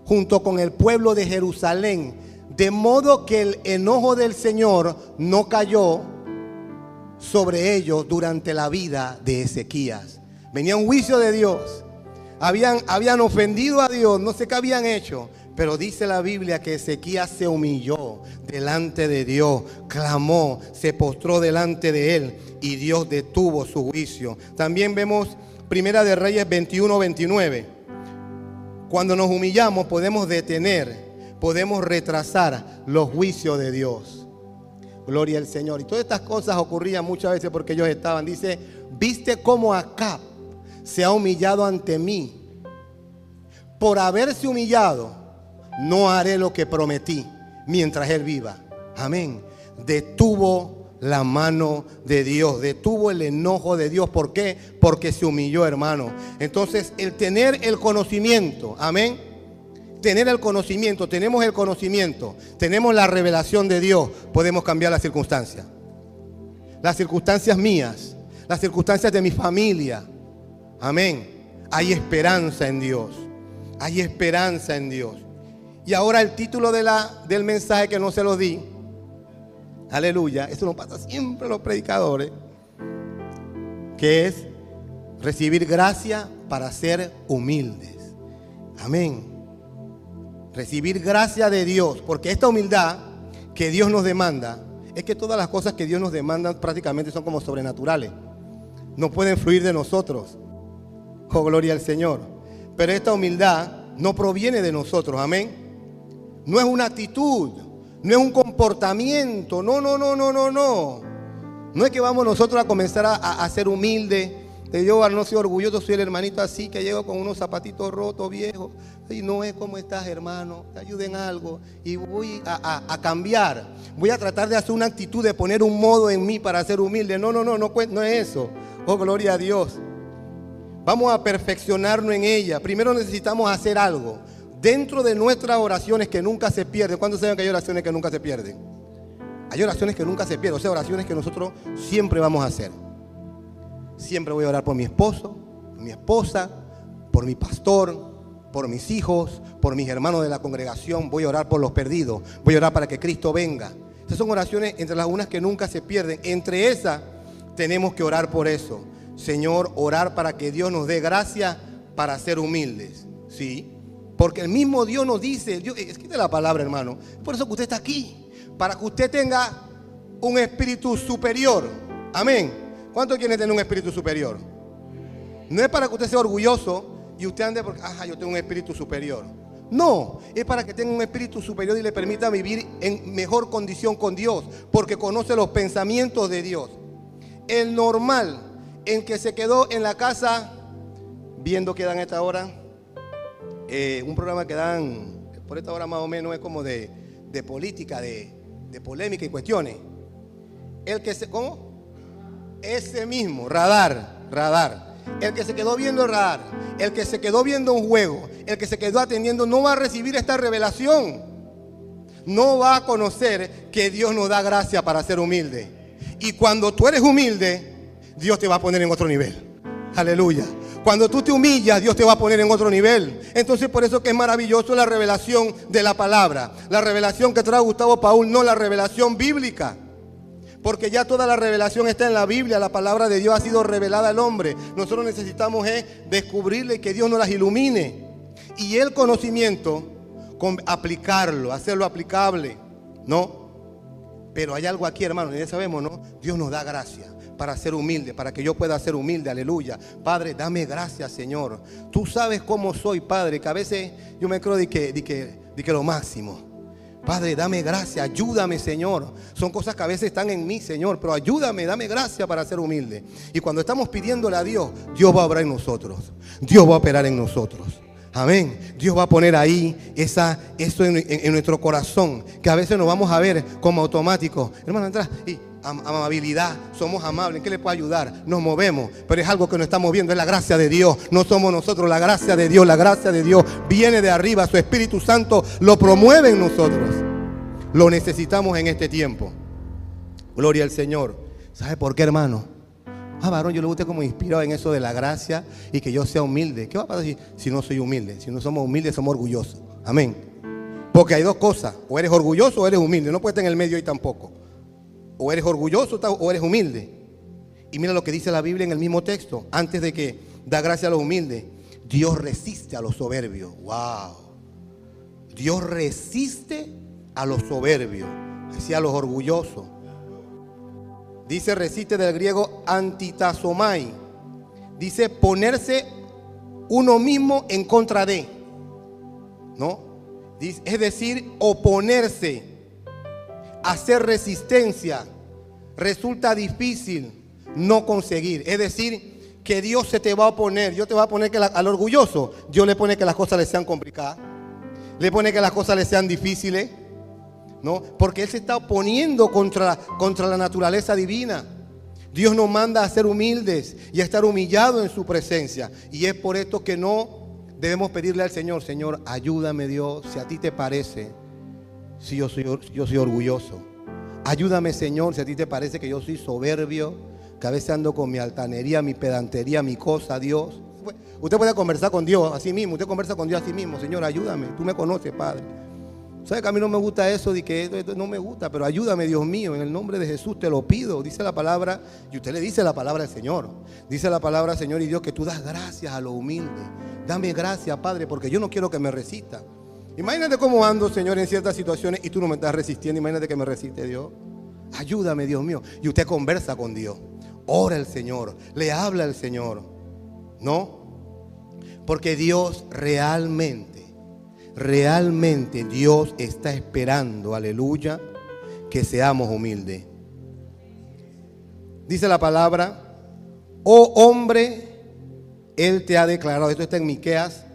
Junto con el pueblo de Jerusalén. De modo que el enojo del Señor no cayó sobre ellos durante la vida de Ezequías. Venía un juicio de Dios. Habían, habían ofendido a Dios, no sé qué habían hecho. Pero dice la Biblia que Ezequías se humilló delante de Dios, clamó, se postró delante de él y Dios detuvo su juicio. También vemos Primera de Reyes 21, 29. Cuando nos humillamos podemos detener, podemos retrasar los juicios de Dios. Gloria al Señor. Y todas estas cosas ocurrían muchas veces porque ellos estaban. Dice, viste cómo Acab se ha humillado ante mí. Por haberse humillado, no haré lo que prometí mientras Él viva. Amén. Detuvo la mano de Dios, detuvo el enojo de Dios. ¿Por qué? Porque se humilló, hermano. Entonces, el tener el conocimiento, amén. Tener el conocimiento, tenemos el conocimiento, tenemos la revelación de Dios, podemos cambiar las circunstancias. Las circunstancias mías, las circunstancias de mi familia. Amén. Hay esperanza en Dios. Hay esperanza en Dios. Y ahora el título de la, del mensaje que no se lo di. Aleluya. Eso nos pasa siempre a los predicadores. Que es recibir gracia para ser humildes. Amén. Recibir gracia de Dios. Porque esta humildad que Dios nos demanda, es que todas las cosas que Dios nos demanda prácticamente son como sobrenaturales. No pueden fluir de nosotros. Oh, gloria al Señor. Pero esta humildad no proviene de nosotros. Amén no es una actitud, no es un comportamiento, no, no, no, no, no, no. No es que vamos nosotros a comenzar a, a ser humildes. Yo no soy orgulloso, soy el hermanito así que llego con unos zapatitos rotos, viejos. Y no es como estás, hermano. Te ayuden algo. Y voy a, a, a, cambiar. Voy a tratar de hacer una actitud, de poner un modo en mí para ser humilde. No, no, no, no, no es eso. Oh, gloria a Dios. Vamos a perfeccionarnos en ella. Primero necesitamos hacer algo dentro de nuestras oraciones que nunca se pierden. ¿Cuántos saben que hay oraciones que nunca se pierden? Hay oraciones que nunca se pierden, o sea, oraciones que nosotros siempre vamos a hacer. Siempre voy a orar por mi esposo, por mi esposa, por mi pastor, por mis hijos, por mis hermanos de la congregación. Voy a orar por los perdidos. Voy a orar para que Cristo venga. Esas son oraciones entre las unas que nunca se pierden. Entre esas tenemos que orar por eso. Señor, orar para que Dios nos dé gracia para ser humildes. Sí. Porque el mismo Dios nos dice, Dios, escribe la palabra, hermano. Por eso que usted está aquí. Para que usted tenga un espíritu superior. Amén. ¿Cuántos quieren tener un espíritu superior? No es para que usted sea orgulloso y usted ande porque, ajá, yo tengo un espíritu superior. No, es para que tenga un espíritu superior y le permita vivir en mejor condición con Dios, porque conoce los pensamientos de Dios. El normal en que se quedó en la casa viendo que dan esta hora, eh, un programa que dan por esta hora más o menos es como de, política, de, de, polémica y cuestiones. El que se, ¿cómo? Ese mismo, radar, radar. El que se quedó viendo el radar, el que se quedó viendo un juego, el que se quedó atendiendo, no va a recibir esta revelación. No va a conocer que Dios nos da gracia para ser humilde. Y cuando tú eres humilde, Dios te va a poner en otro nivel. Aleluya. Cuando tú te humillas, Dios te va a poner en otro nivel. Entonces por eso que es maravilloso la revelación de la palabra. La revelación que trae Gustavo Paul, no la revelación bíblica. Porque ya toda la revelación está en la Biblia, la palabra de Dios ha sido revelada al hombre. Nosotros necesitamos es descubrirle y que Dios nos las ilumine. Y el conocimiento, con aplicarlo, hacerlo aplicable, ¿no? Pero hay algo aquí, hermano, ya sabemos, ¿no? Dios nos da gracia para ser humilde, para que yo pueda ser humilde, aleluya. Padre, dame gracias, Señor. Tú sabes cómo soy, Padre, que a veces yo me creo de que, de que, de que lo máximo. Padre, dame gracia, ayúdame, Señor. Son cosas que a veces están en mí, Señor, pero ayúdame, dame gracia para ser humilde. Y cuando estamos pidiéndole a Dios, Dios va a obrar en nosotros. Dios va a operar en nosotros. Amén. Dios va a poner ahí esa, eso en, nuestro corazón, que a veces nos vamos a ver como automático. Hermano, entra y amabilidad, somos amables, qué le puede ayudar? Nos movemos, pero es algo que no estamos viendo, es la gracia de Dios, no somos nosotros, la gracia de Dios, la gracia de Dios viene de arriba, su Espíritu Santo lo promueve en nosotros. Lo necesitamos en este tiempo. Gloria al Señor. ¿Sabe por qué, hermano? Ah, varón, yo le guste como inspirado en eso de la gracia y que yo sea humilde. ¿Qué va a pasar si, si no soy humilde? Si no somos humildes, somos orgullosos. Amén. Porque hay dos cosas, o eres orgulloso o eres humilde, no puedes estar en el medio ahí tampoco. O eres orgulloso o eres humilde. Y mira lo que dice la Biblia en el mismo texto. Antes de que da gracia a los humildes. Dios resiste a los soberbios. Wow. Dios resiste a los soberbios. Decía a los orgullosos. Dice resiste del griego antitazomai. Dice ponerse uno mismo en contra de. ¿No? Es decir, oponerse hacer resistencia, resulta difícil no conseguir. Es decir, que Dios se te va a oponer. Dios te va a poner que al orgulloso, Dios le pone que las cosas le sean complicadas. Le pone que las cosas le sean difíciles. ¿No? Porque Él se está oponiendo contra, contra la naturaleza divina. Dios nos manda a ser humildes y a estar humillados en su presencia. Y es por esto que no debemos pedirle al Señor, Señor, ayúdame Dios, si a ti te parece si yo soy, yo soy orgulloso. Ayúdame, Señor, si a ti te parece que yo soy soberbio, que a veces ando con mi altanería, mi pedantería, mi cosa, Dios. Usted puede conversar con Dios a sí mismo, usted conversa con Dios a sí mismo, Señor, ayúdame, tú me conoces, Padre. ¿Sabe que a mí no me gusta eso de que no me gusta? Pero ayúdame, Dios mío, en el nombre de Jesús te lo pido. Dice la palabra, y usted le dice la palabra al Señor. Dice la palabra, Señor y Dios, que tú das gracias a lo humilde. Dame gracias, Padre, porque yo no quiero que me resista. Imagínate cómo ando, Señor, en ciertas situaciones y tú no me estás resistiendo. Imagínate que me resiste Dios. Ayúdame, Dios mío. Y usted conversa con Dios. Ora al Señor. Le habla al Señor. ¿No? Porque Dios realmente, realmente Dios está esperando, aleluya, que seamos humildes. Dice la palabra, oh hombre, Él te ha declarado, esto está en Miqueas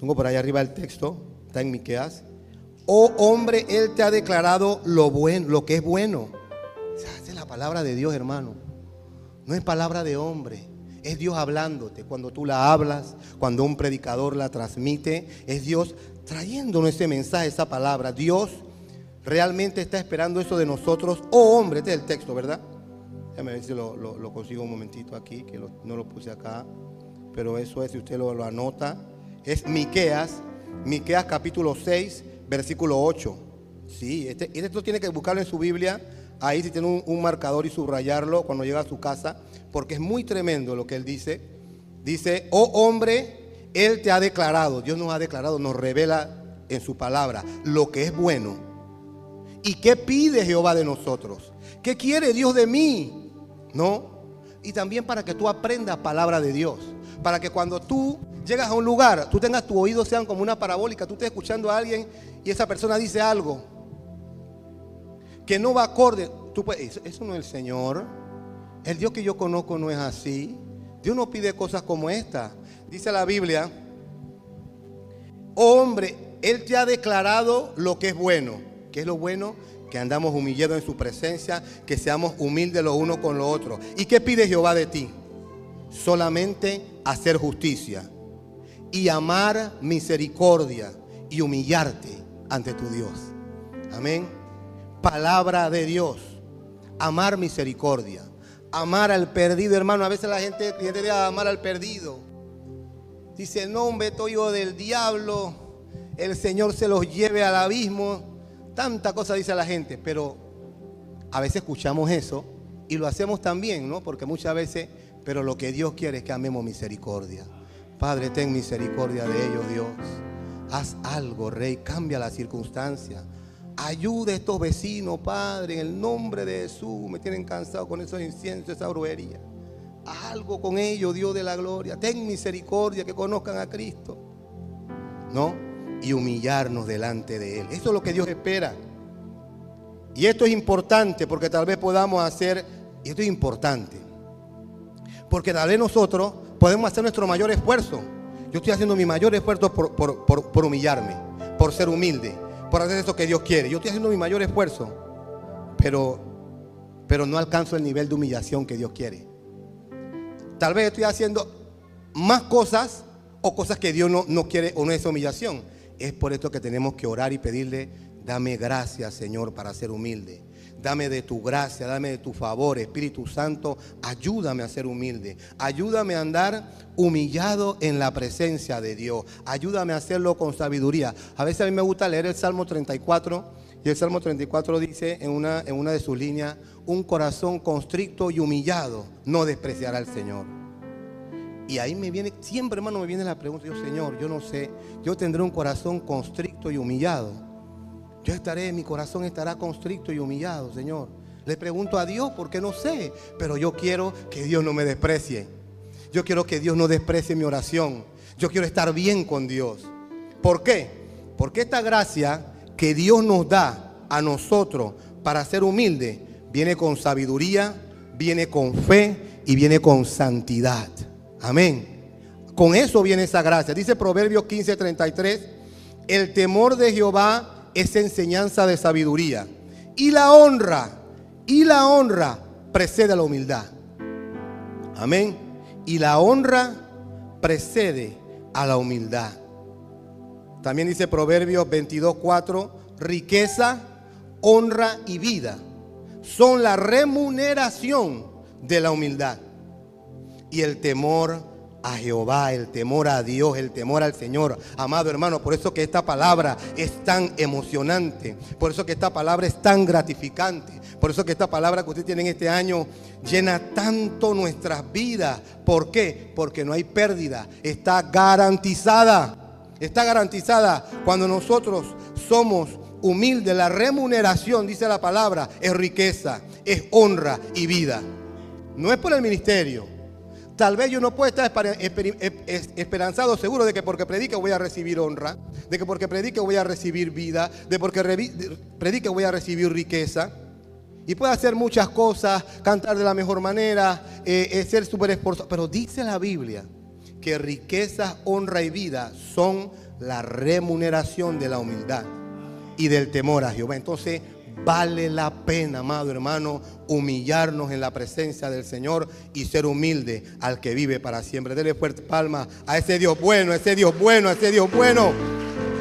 tengo por allá arriba el texto, está en Miqueas. Oh hombre, Él te ha declarado lo bueno, lo que es bueno. Esa es la palabra de Dios, hermano. No es palabra de hombre. Es Dios hablándote. Cuando tú la hablas, cuando un predicador la transmite, es Dios trayéndonos ese mensaje, esa palabra. Dios realmente está esperando eso de nosotros. Oh hombre, este es el texto, ¿verdad? Déjame ver si lo, consigo un momentito aquí, que no lo puse acá. Pero eso es, si usted lo anota, es Miqueas, Miqueas capítulo 6, versículo 8. Sí, este, esto tiene que buscarlo en su Biblia. Ahí si tiene un, marcador y subrayarlo cuando llega a su casa, porque es muy tremendo lo que él dice. Dice, oh hombre, él te ha declarado, Dios nos ha declarado, nos revela en su palabra lo que es bueno. ¿Y qué pide Jehová de nosotros? ¿Qué quiere Dios de mí? ¿No? Y también para que tú aprendas palabra de Dios. Para que cuando tú llegas a un lugar, tú tengas tu oído sean como una parabólica, tú estés escuchando a alguien y esa persona dice algo que no va acorde. Eso no es el Señor. El Dios que yo conozco no es así. Dios no pide cosas como esta. Dice la Biblia, oh hombre, Él te ha declarado lo que es bueno. ¿Qué es lo bueno? Que andamos humillados en su presencia, que seamos humildes los unos con los otros. ¿Y qué pide Jehová de ti? Solamente hacer justicia y amar misericordia y humillarte ante tu Dios. Amén. Palabra de Dios. Amar misericordia. Amar al perdido, hermano. A veces la gente, la gente amar al perdido. Dice, no, estoy yo del diablo. El Señor se los lleve al abismo. Tanta cosa dice la gente. Pero a veces escuchamos eso y lo hacemos también, ¿no? Porque muchas veces, pero lo que Dios quiere es que amemos misericordia. Padre, ten misericordia de ellos, Dios. Haz algo, Rey, cambia la circunstancia. Ayuda a estos vecinos, Padre, en el nombre de Jesús. Me tienen cansado con esos inciensos, esa brujería. Haz algo con ellos, Dios de la gloria. Ten misericordia, que conozcan a Cristo. ¿No? Y humillarnos delante de Él. Eso es lo que Dios espera. Y esto es importante porque tal vez podamos hacer, y esto es importante, porque tal vez nosotros podemos hacer nuestro mayor esfuerzo. Yo estoy haciendo mi mayor esfuerzo por, por, por, humillarme, por ser humilde, por hacer eso que Dios quiere. Yo estoy haciendo mi mayor esfuerzo, pero, pero no alcanzo el nivel de humillación que Dios quiere. Tal vez estoy haciendo más cosas o cosas que Dios no, no quiere o no es humillación. Es por esto que tenemos que orar y pedirle, dame gracia, Señor, para ser humilde. Dame de tu gracia, dame de tu favor, Espíritu Santo, ayúdame a ser humilde. Ayúdame a andar humillado en la presencia de Dios. Ayúdame a hacerlo con sabiduría. A veces a mí me gusta leer el Salmo 34 y el Salmo 34 dice en una, en una de sus líneas, un corazón constricto y humillado no despreciará al Señor. Y ahí me viene, siempre hermano me viene la pregunta, yo Señor, yo no sé, yo tendré un corazón constricto y humillado. Yo estaré, mi corazón estará constricto y humillado, Señor. Le pregunto a Dios porque no sé, pero yo quiero que Dios no me desprecie. Yo quiero que Dios no desprecie mi oración. Yo quiero estar bien con Dios. ¿Por qué? Porque esta gracia que Dios nos da a nosotros para ser humilde viene con sabiduría, viene con fe y viene con santidad. Amén. Con eso viene esa gracia. Dice Proverbios 15:33, el temor de Jehová es enseñanza de sabiduría. Y la honra, y la honra precede a la humildad. Amén. Y la honra precede a la humildad. También dice Proverbios 22:4, riqueza, honra y vida son la remuneración de la humildad. Y el temor a Jehová, el temor a Dios, el temor al Señor. Amado hermano, por eso que esta palabra es tan emocionante, por eso que esta palabra es tan gratificante, por eso que esta palabra que usted tiene en este año llena tanto nuestras vidas. ¿Por qué? Porque no hay pérdida, está garantizada. Está garantizada cuando nosotros somos humildes. La remuneración, dice la palabra, es riqueza, es honra y vida. No es por el ministerio, Tal vez yo no puedo estar esperanzado, seguro de que porque predique voy a recibir honra, de que porque predique voy a recibir vida, de porque predique voy a recibir riqueza. Y puedo hacer muchas cosas, cantar de la mejor manera, eh, eh, ser súper esforzado. Pero dice la Biblia que riqueza, honra y vida son la remuneración de la humildad y del temor a Jehová. Entonces, Vale la pena, amado hermano, humillarnos en la presencia del Señor y ser humilde al que vive para siempre. Dele fuerte palma a ese Dios bueno, a ese Dios bueno, a ese Dios bueno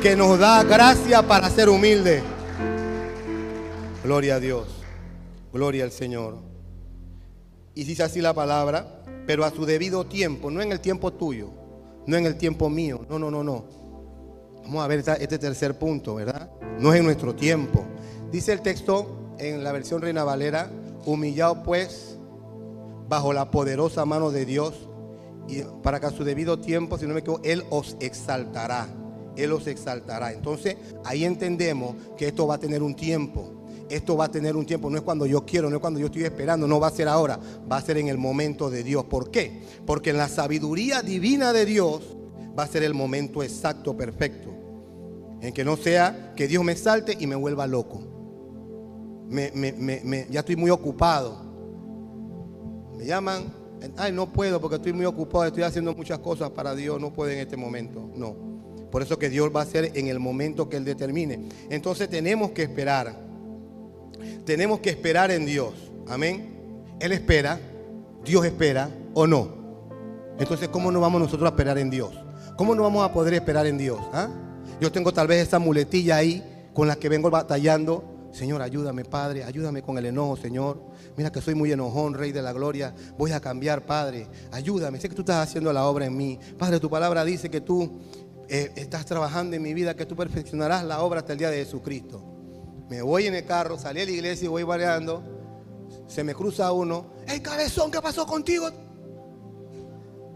que nos da gracia para ser humilde. Gloria a Dios, gloria al Señor. Y dice así la palabra, pero a su debido tiempo, no en el tiempo tuyo, no en el tiempo mío, no, no, no, no. Vamos a ver este tercer punto, ¿verdad? No es en nuestro tiempo, Dice el texto en la versión Reina Valera, humillado pues bajo la poderosa mano de Dios y para que a su debido tiempo, si no me equivoco, Él os exaltará. Él os exaltará. Entonces ahí entendemos que esto va a tener un tiempo. Esto va a tener un tiempo, no es cuando yo quiero, no es cuando yo estoy esperando, no va a ser ahora, va a ser en el momento de Dios. ¿Por qué? Porque en la sabiduría divina de Dios va a ser el momento exacto, perfecto. En que no sea que Dios me salte y me vuelva loco. Ya estoy muy ocupado. Me llaman, ay, no puedo porque estoy muy ocupado, estoy haciendo muchas cosas para Dios, no puedo en este momento. No. Por eso que Dios va a hacer en el momento que Él determine. Entonces tenemos que esperar. Tenemos que esperar en Dios. Amén. Él espera, Dios espera o no. Entonces, ¿cómo no vamos nosotros a esperar en Dios? ¿Cómo no vamos a poder esperar en Dios? ¿Ah? Yo tengo tal vez esa muletilla ahí con la que vengo batallando. Señor, ayúdame, Padre, ayúdame con el enojo, Señor. Mira que soy muy enojón, Rey de la Gloria. Voy a cambiar, Padre. Ayúdame. Sé que tú estás haciendo la obra en mí. Padre, tu palabra dice que tú eh, estás trabajando en mi vida, que tú perfeccionarás la obra hasta el día de Jesucristo. Me voy en el carro, salí a la iglesia y voy variando. Se me cruza uno. ¡Hey, cabezón, qué pasó contigo!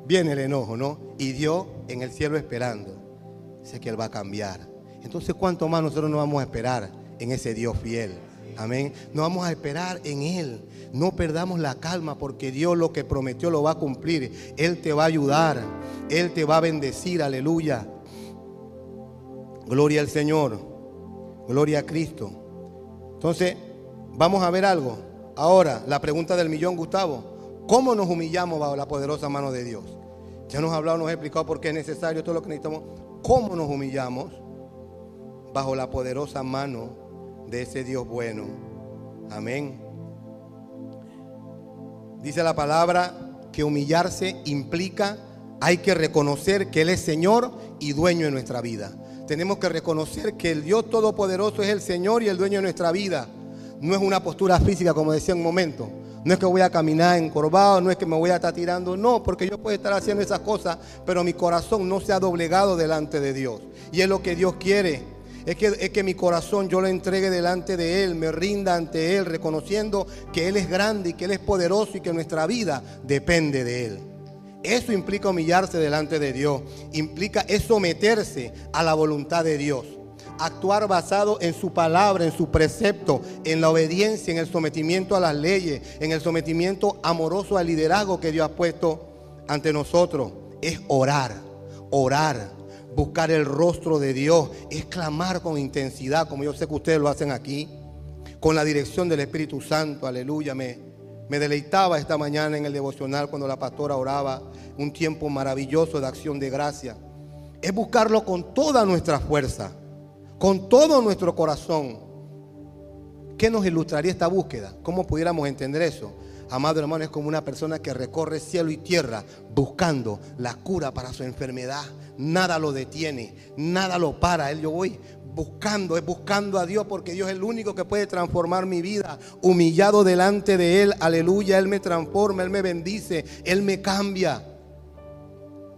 Viene el enojo, ¿no? Y Dios en el cielo esperando. Sé que Él va a cambiar. Entonces, ¿cuánto más nosotros nos vamos a esperar en ese Dios fiel? Amén. No vamos a esperar en Él. No perdamos la calma porque Dios lo que prometió lo va a cumplir. Él te va a ayudar. Él te va a bendecir. Aleluya. Gloria al Señor. Gloria a Cristo. Entonces, vamos a ver algo. Ahora, la pregunta del millón, Gustavo. ¿Cómo nos humillamos bajo la poderosa mano de Dios? Ya nos ha hablado, nos ha explicado por qué es necesario todo lo que necesitamos. ¿Cómo nos humillamos bajo la poderosa mano de ese Dios bueno? Amén. Dice la palabra que humillarse implica, hay que reconocer que Él es Señor y dueño de nuestra vida. Tenemos que reconocer que el Dios Todopoderoso es el Señor y el dueño de nuestra vida. No es una postura física, como decía en un momento. No es que voy a caminar encorvado, no es que me voy a estar tirando, no, porque yo puedo estar haciendo esas cosas, pero mi corazón no se ha doblegado delante de Dios. Y es lo que Dios quiere. Es que, es que mi corazón yo lo entregue delante de Él, me rinda ante Él, reconociendo que Él es grande y que Él es poderoso y que nuestra vida depende de Él. Eso implica humillarse delante de Dios. Implica es someterse a la voluntad de Dios. Actuar basado en su palabra, en su precepto, en la obediencia, en el sometimiento a las leyes, en el sometimiento amoroso al liderazgo que Dios ha puesto ante nosotros. Es orar, orar, buscar el rostro de Dios, es clamar con intensidad, como yo sé que ustedes lo hacen aquí, con la dirección del Espíritu Santo. Aleluya. Me, me deleitaba esta mañana en el devocional cuando la pastora oraba un tiempo maravilloso de acción de gracia. Es buscarlo con toda nuestra fuerza, con todo nuestro corazón. ¿Qué nos ilustraría esta búsqueda? ¿Cómo pudiéramos entender eso? Amado hermano, es como una persona que recorre cielo y tierra buscando la cura para su enfermedad. Nada lo detiene, nada lo para. Él yo voy buscando, es buscando a Dios porque Dios es el único que puede transformar mi vida. Humillado delante de Él, aleluya, Él me transforma, Él me bendice, Él me cambia.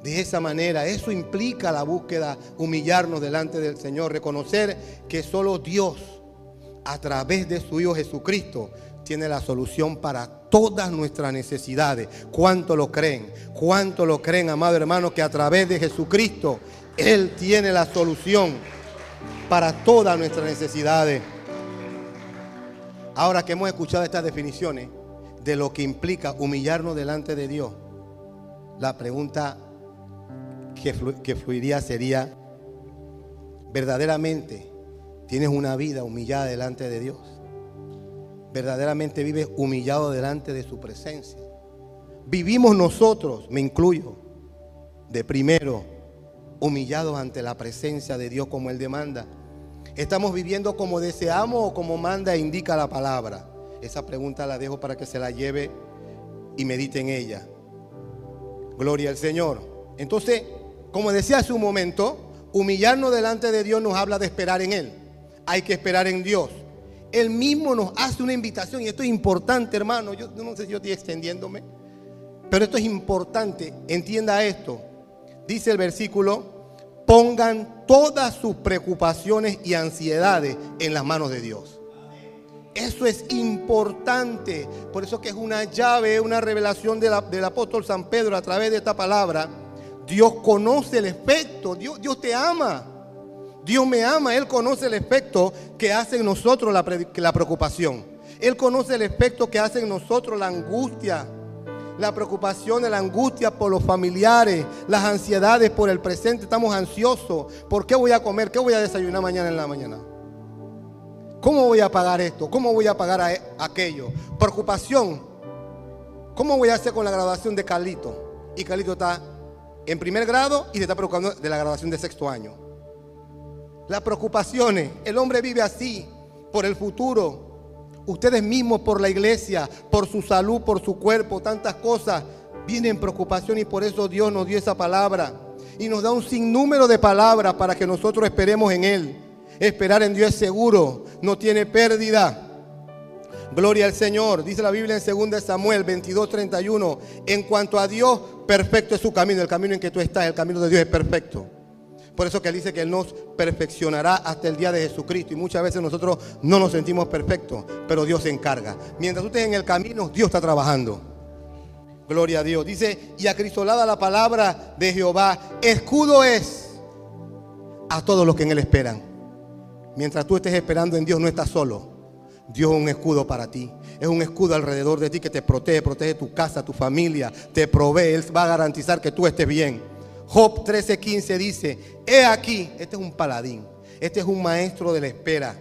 De esa manera, eso implica la búsqueda, humillarnos delante del Señor, reconocer que solo Dios, a través de su Hijo Jesucristo, tiene la solución para todas nuestras necesidades. ¿Cuánto lo creen? ¿Cuánto lo creen, amado hermano, que a través de Jesucristo Él tiene la solución? para todas nuestras necesidades. Ahora que hemos escuchado estas definiciones de lo que implica humillarnos delante de Dios, la pregunta que, fluiría sería, ¿verdaderamente tienes una vida humillada delante de Dios? ¿Verdaderamente vives humillado delante de su presencia? Vivimos nosotros, me incluyo, de primero humillados ante la presencia de Dios como Él demanda. ¿Estamos viviendo como deseamos o como manda e indica la palabra? Esa pregunta la dejo para que se la lleve y medite en ella. Gloria al Señor. Entonces, como decía hace un momento, humillarnos delante de Dios nos habla de esperar en Él. Hay que esperar en Dios. Él mismo nos hace una invitación y esto es importante, hermano. Yo no sé si yo estoy extendiéndome, pero esto es importante. Entienda esto. Dice el versículo, pongan todas sus preocupaciones y ansiedades en las manos de Dios. Eso es importante. Por eso que es una llave, una revelación del apóstol San Pedro a través de esta palabra. Dios conoce el efecto. Dios, Dios te ama. Dios me ama. Él conoce el efecto que hace en nosotros la, preocupación. Él conoce el efecto que hace en nosotros la angustia la preocupación, la angustia por los familiares, las ansiedades por el presente. Estamos ansiosos. ¿Por qué voy a comer? ¿Qué voy a desayunar mañana en la mañana? ¿Cómo voy a pagar esto? ¿Cómo voy a pagar e-, aquello? Preocupación. ¿Cómo voy a hacer con la graduación de Carlito? Y Carlito está en primer grado y se está preocupando de la graduación de sexto año. Las preocupaciones. El hombre vive así por el futuro. Ustedes mismos por la iglesia, por su salud, por su cuerpo, tantas cosas, vienen preocupación y por eso Dios nos dio esa palabra. Y nos da un sinnúmero de palabras para que nosotros esperemos en Él. Esperar en Dios es seguro, no tiene pérdida. Gloria al Señor. Dice la Biblia en 2 Samuel 22, 31. En cuanto a Dios, perfecto es su camino. El camino en que tú estás, el camino de Dios es perfecto. Por eso que Él dice que Él nos perfeccionará hasta el día de Jesucristo. Y muchas veces nosotros no nos sentimos perfectos, pero Dios se encarga. Mientras estés en el camino, Dios está trabajando. Gloria a Dios. Dice, y acrisolada la palabra de Jehová, escudo es a todos los que en Él esperan. Mientras tú estés esperando en Dios, no estás solo. Dios es un escudo para ti. Es un escudo alrededor de ti que te protege, protege tu casa, tu familia, te provee. Él va a garantizar que tú estés bien. Job 13:15 dice, he aquí, este es un paladín, este es un maestro de la espera,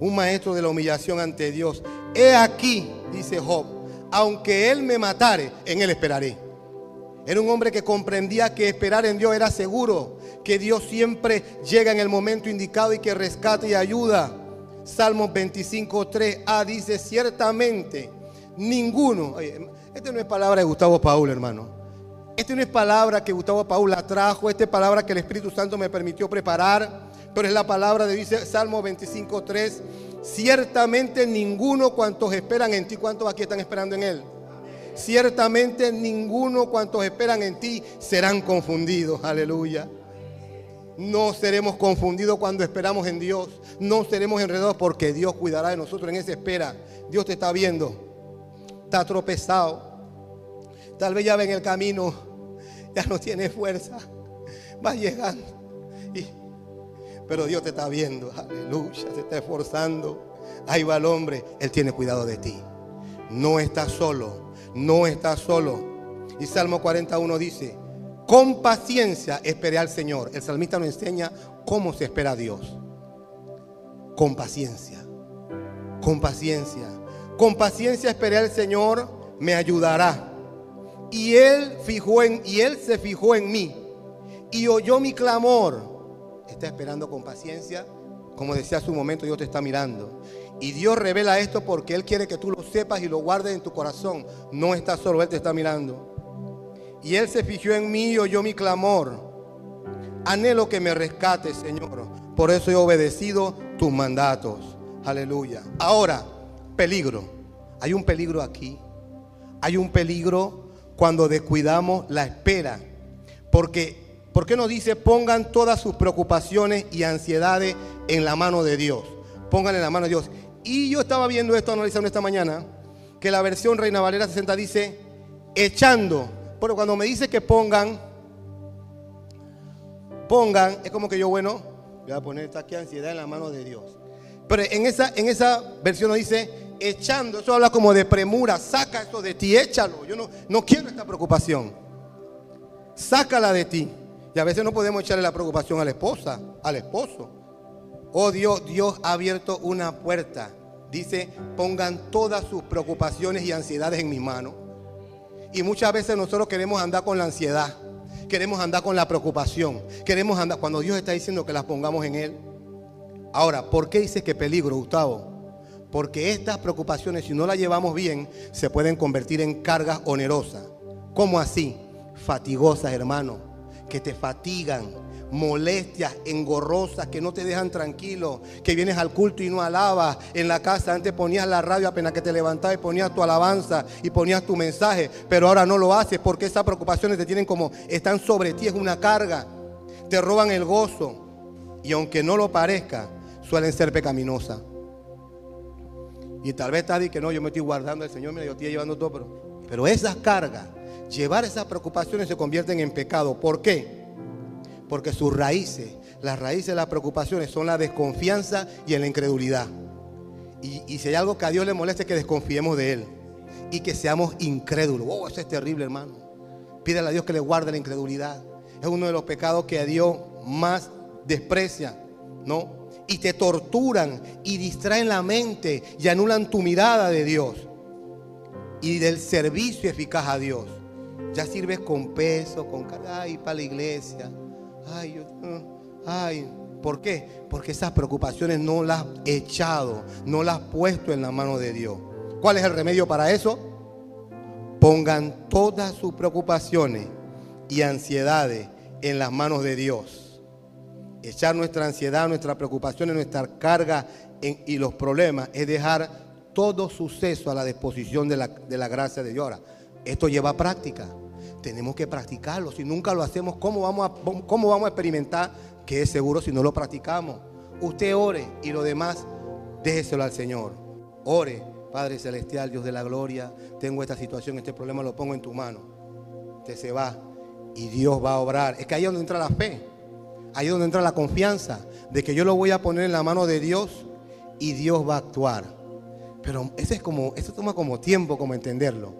un maestro de la humillación ante Dios. He aquí, dice Job, aunque él me matare, en él esperaré. Era un hombre que comprendía que esperar en Dios era seguro, que Dios siempre llega en el momento indicado y que rescata y ayuda. Salmos 25.3a dice, ciertamente ninguno, esta no es palabra de Gustavo Paul, hermano. Esta no es palabra que Gustavo Paula trajo, esta es palabra que el Espíritu Santo me permitió preparar, pero es la palabra de dice Salmo 25.3. Ciertamente ninguno cuantos esperan en ti, ¿cuántos aquí están esperando en Él? Ciertamente ninguno cuantos esperan en ti serán confundidos, aleluya. No seremos confundidos cuando esperamos en Dios. No seremos enredados porque Dios cuidará de nosotros en esa espera. Dios te está viendo. Está tropezado. Tal vez ya ven el camino ya no tiene fuerza, va llegando. pero Dios te está viendo, aleluya, se está esforzando. Ahí va el hombre, Él tiene cuidado de ti. No estás solo, no estás solo. Y Salmo 41 dice, con paciencia esperé al Señor. El salmista nos enseña cómo se espera a Dios. Con paciencia, con paciencia. Con paciencia esperé al Señor, me ayudará y él se fijó en mí y oyó mi clamor. Está esperando con paciencia. Como decía hace un momento, Dios te está mirando. Y Dios revela esto porque Él quiere que tú lo sepas y lo guardes en tu corazón. No está solo, Él te está mirando. Y Él se fijó en mí y oyó mi clamor. Anhelo que me rescates, Señor. Por eso he obedecido tus mandatos. Aleluya. Ahora, peligro. Hay un peligro aquí. Hay un peligro cuando descuidamos la espera. Porque, ¿por qué nos dice pongan todas sus preocupaciones y ansiedades en la mano de Dios? Pongan en la mano de Dios. Y yo estaba viendo esto, analizando esta mañana, que la versión Reina Valera 60 dice echando. Pero cuando me dice que pongan, pongan, es como que yo, bueno, voy a poner esta aquí ansiedad en la mano de Dios. Pero en esa, en esa versión nos dice echando, eso habla como de premura, saca eso de ti, échalo. Yo no, no quiero esta preocupación. Sácala de ti. Y a veces no podemos echarle la preocupación a la esposa, al esposo. Oh Dios, Dios ha abierto una puerta. Dice, pongan todas sus preocupaciones y ansiedades en mi mano. Y muchas veces nosotros queremos andar con la ansiedad. Queremos andar con la preocupación. Queremos andar cuando Dios está diciendo que las pongamos en Él. Ahora, ¿por qué dice que peligro, Gustavo? Porque estas preocupaciones, si no las llevamos bien, se pueden convertir en cargas onerosas. ¿Cómo así? Fatigosas, hermano, que te fatigan, molestias engorrosas que no te dejan tranquilo, que vienes al culto y no alabas. En la casa antes ponías la radio apenas que te levantabas y ponías tu alabanza y ponías tu mensaje, pero ahora no lo haces porque esas preocupaciones te tienen como están sobre ti, es una carga, te roban el gozo y aunque no lo parezca, suelen ser pecaminosas. Y tal vez está que no, yo me estoy guardando el Señor, mira, yo estoy llevando todo, pero, pero esas cargas, llevar esas preocupaciones se convierten en pecado. ¿Por qué? Porque sus raíces, las raíces de las preocupaciones son la desconfianza y la incredulidad. Y, si hay algo que a Dios le molesta es que desconfiemos de Él y que seamos incrédulos. Oh, eso es terrible, hermano. Pídele a Dios que le guarde la incredulidad. Es uno de los pecados que a Dios más desprecia, ¿no? Y te torturan y distraen la mente y anulan tu mirada de Dios y del servicio eficaz a Dios. Ya sirves con peso, con ay, para la iglesia. Ay, yo, uh, ay, ¿por qué? Porque esas preocupaciones no las has echado, no las has puesto en la mano de Dios. ¿Cuál es el remedio para eso? Pongan todas sus preocupaciones y ansiedades en las manos de Dios. Echar nuestra ansiedad, nuestra preocupación, nuestra carga y los problemas es dejar todo suceso a la disposición de la, de la gracia de Dios. Ahora, esto lleva práctica. Tenemos que practicarlo. Si nunca lo hacemos, ¿cómo vamos, a, ¿cómo vamos a experimentar que es seguro si no lo practicamos? Usted ore y lo demás déjeselo al Señor. Ore Padre Celestial, Dios de la gloria, tengo esta situación, este problema lo pongo en tu mano. Usted se va y Dios va a obrar. Es que ahí es donde entra la fe. Ahí es donde entra la confianza de que yo lo voy a poner en la mano de Dios y Dios va a actuar. Pero ese es como, eso toma como tiempo como entenderlo.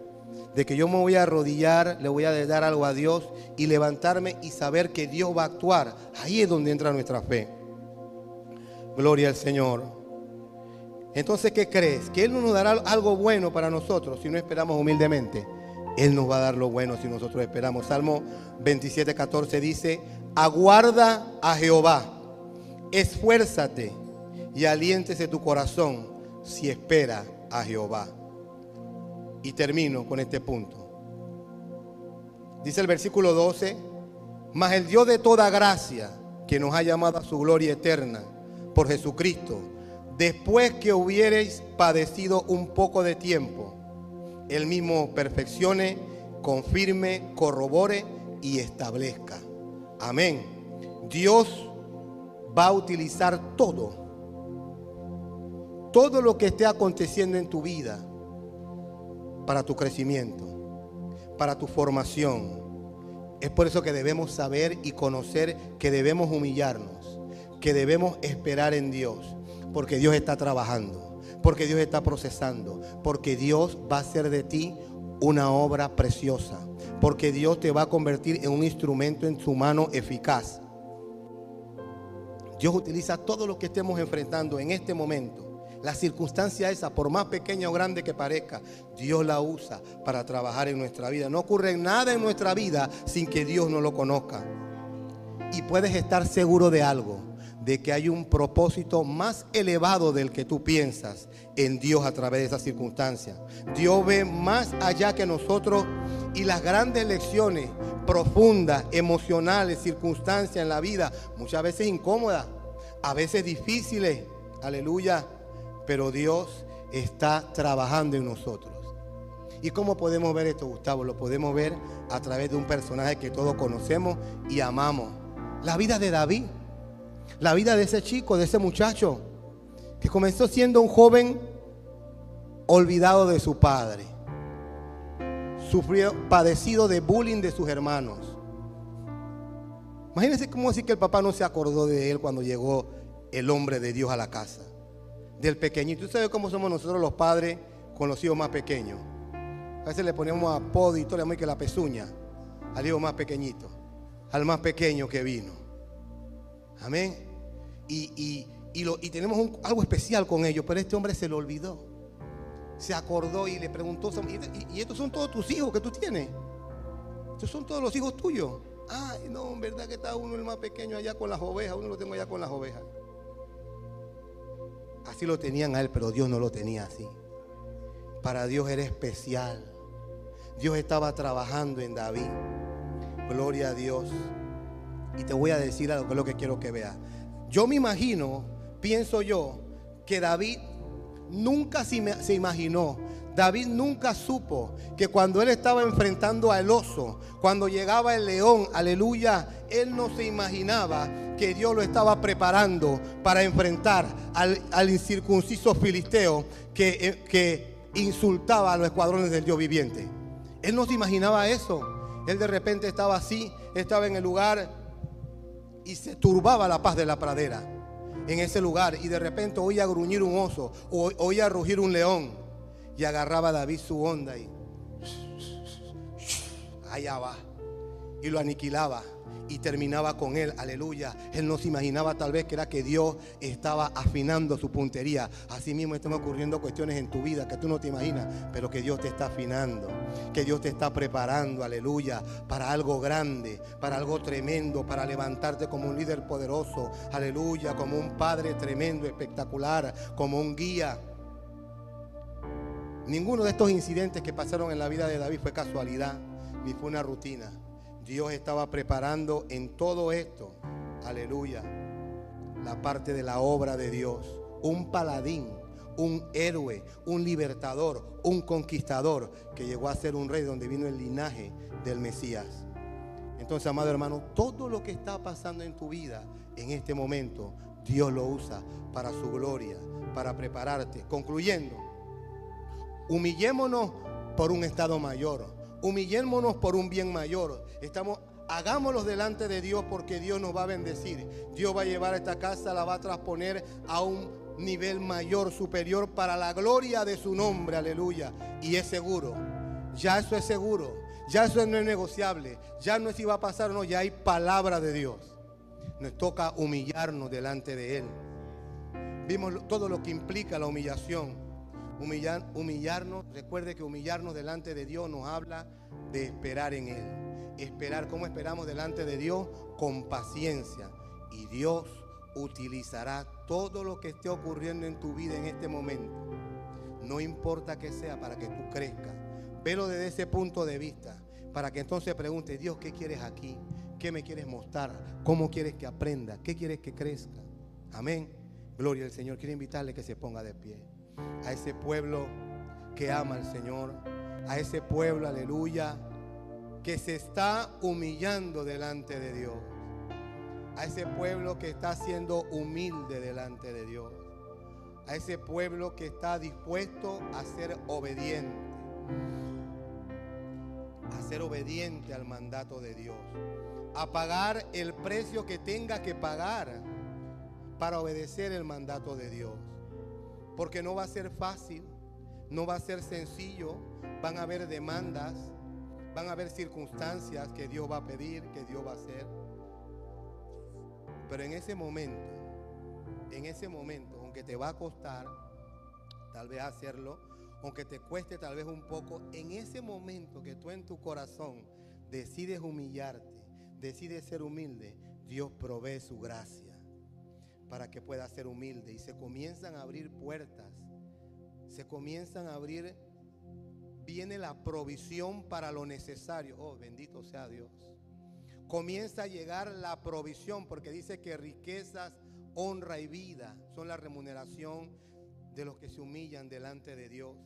De que yo me voy a arrodillar, le voy a dar algo a Dios y levantarme y saber que Dios va a actuar. Ahí es donde entra nuestra fe. Gloria al Señor. Entonces, ¿qué crees? Que Él no nos dará algo bueno para nosotros si no esperamos humildemente. Él nos va a dar lo bueno si nosotros esperamos. Salmo 27, 14 dice, aguarda a Jehová, esfuérzate y aliéntese tu corazón si espera a Jehová. Y termino con este punto. Dice el versículo 12, mas el Dios de toda gracia, que nos ha llamado a su gloria eterna por Jesucristo, después que hubierais padecido un poco de tiempo, Él mismo perfeccione, confirme, corrobore y establezca. Amén. Dios va a utilizar todo, todo lo que esté aconteciendo en tu vida para tu crecimiento, para tu formación. Es por eso que debemos saber y conocer que debemos humillarnos, que debemos esperar en Dios porque Dios está trabajando, porque Dios está procesando, porque Dios va a hacer de ti una obra preciosa, porque Dios te va a convertir en un instrumento en su mano eficaz. Dios utiliza todo lo que estemos enfrentando en este momento. La circunstancia esa, por más pequeña o grande que parezca, Dios la usa para trabajar en nuestra vida. No ocurre nada en nuestra vida sin que Dios no lo conozca. Y puedes estar seguro de algo de que hay un propósito más elevado del que tú piensas en Dios a través de esa circunstancia. Dios ve más allá que nosotros y las grandes lecciones profundas, emocionales, circunstancias en la vida, muchas veces incómodas, a veces difíciles, aleluya, pero Dios está trabajando en nosotros. ¿Y cómo podemos ver esto, Gustavo? Lo podemos ver a través de un personaje que todos conocemos y amamos. La vida de David la vida de ese chico, de ese muchacho, que comenzó siendo un joven olvidado de su padre, sufrió, padecido de bullying de sus hermanos. Imagínense cómo así que el papá no se acordó de él cuando llegó el hombre de Dios a la casa, del pequeñito. ¿Tú sabes cómo somos nosotros los padres con los hijos más pequeños? A veces le ponemos apodo y todo, le que la pezuña al hijo más pequeñito, al más pequeño que vino. Amén y, tenemos algo especial con ellos, pero este hombre se lo olvidó. Se acordó y le preguntó, ¿y, estos son todos tus hijos que tú tienes? Estos son todos los hijos tuyos. Ay, no, en verdad que está uno el más pequeño allá con las ovejas, uno lo tengo allá con las ovejas. Así lo tenían a él, pero Dios no lo tenía así. Para Dios era especial. Dios estaba trabajando en David. Gloria a Dios. Y te voy a decir algo que es lo que quiero que veas. Yo me imagino, pienso yo, que David nunca se imaginó, David nunca supo que cuando él estaba enfrentando al oso, cuando llegaba el león, aleluya, él no se imaginaba que Dios lo estaba preparando para enfrentar al, incircunciso filisteo que, eh, que insultaba a los escuadrones del Dios viviente. Él no se imaginaba eso. Él de repente estaba así, estaba en el lugar y se turbaba la paz de la pradera en ese lugar y de repente oía gruñir un oso o oía rugir un león y agarraba a David su onda y allá va y lo aniquilaba y terminaba con él, aleluya. Él no se imaginaba tal vez que era que Dios estaba afinando su puntería. Así mismo están ocurriendo cuestiones en tu vida que tú no te imaginas, pero que Dios te está afinando, que Dios te está preparando, aleluya, para algo grande, para algo tremendo, para levantarte como un líder poderoso, aleluya, como un padre tremendo, espectacular, como un guía. Ninguno de estos incidentes que pasaron en la vida de David fue casualidad, ni fue una rutina. Dios estaba preparando en todo esto, aleluya, la parte de la obra de Dios. Un paladín, un héroe, un libertador, un conquistador que llegó a ser un rey donde vino el linaje del Mesías. Entonces, amado hermano, todo lo que está pasando en tu vida en este momento, Dios lo usa para su gloria, para prepararte. Concluyendo, humillémonos por un estado mayor humillémonos por un bien mayor. Estamos, hagámoslo delante de Dios porque Dios nos va a bendecir. Dios va a llevar esta casa, la va a transponer a un nivel mayor, superior para la gloria de su nombre, aleluya. Y es seguro, ya eso es seguro, ya eso no es negociable, ya no es si va a pasar o no, ya hay palabra de Dios. Nos toca humillarnos delante de Él. Vimos todo lo que implica la humillación Humillar, humillarnos, recuerde que humillarnos delante de Dios nos habla de esperar en Él. Esperar, ¿cómo esperamos delante de Dios? Con paciencia. Y Dios utilizará todo lo que esté ocurriendo en tu vida en este momento. No importa que sea para que tú crezcas. Pero desde ese punto de vista. Para que entonces pregunte, Dios, ¿qué quieres aquí? ¿Qué me quieres mostrar? ¿Cómo quieres que aprenda? ¿Qué quieres que crezca? Amén. Gloria al Señor. Quiero invitarle que se ponga de pie a ese pueblo que ama al Señor, a ese pueblo, aleluya, que se está humillando delante de Dios, a ese pueblo que está siendo humilde delante de Dios, a ese pueblo que está dispuesto a ser obediente, a ser obediente al mandato de Dios, a pagar el precio que tenga que pagar para obedecer el mandato de Dios. Porque no va a ser fácil, no va a ser sencillo, van a haber demandas, van a haber circunstancias que Dios va a pedir, que Dios va a hacer. Pero en ese momento, en ese momento, aunque te va a costar tal vez hacerlo, aunque te cueste tal vez un poco, en ese momento que tú en tu corazón decides humillarte, decides ser humilde, Dios provee su gracia para que pueda ser humilde. Y se comienzan a abrir puertas, se comienzan a abrir, viene la provisión para lo necesario. Oh, bendito sea Dios. Comienza a llegar la provisión, porque dice que riquezas, honra y vida son la remuneración de los que se humillan delante de Dios.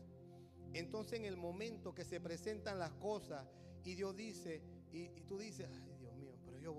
Entonces en el momento que se presentan las cosas y Dios dice, y, tú dices, ay Dios mío, pero yo...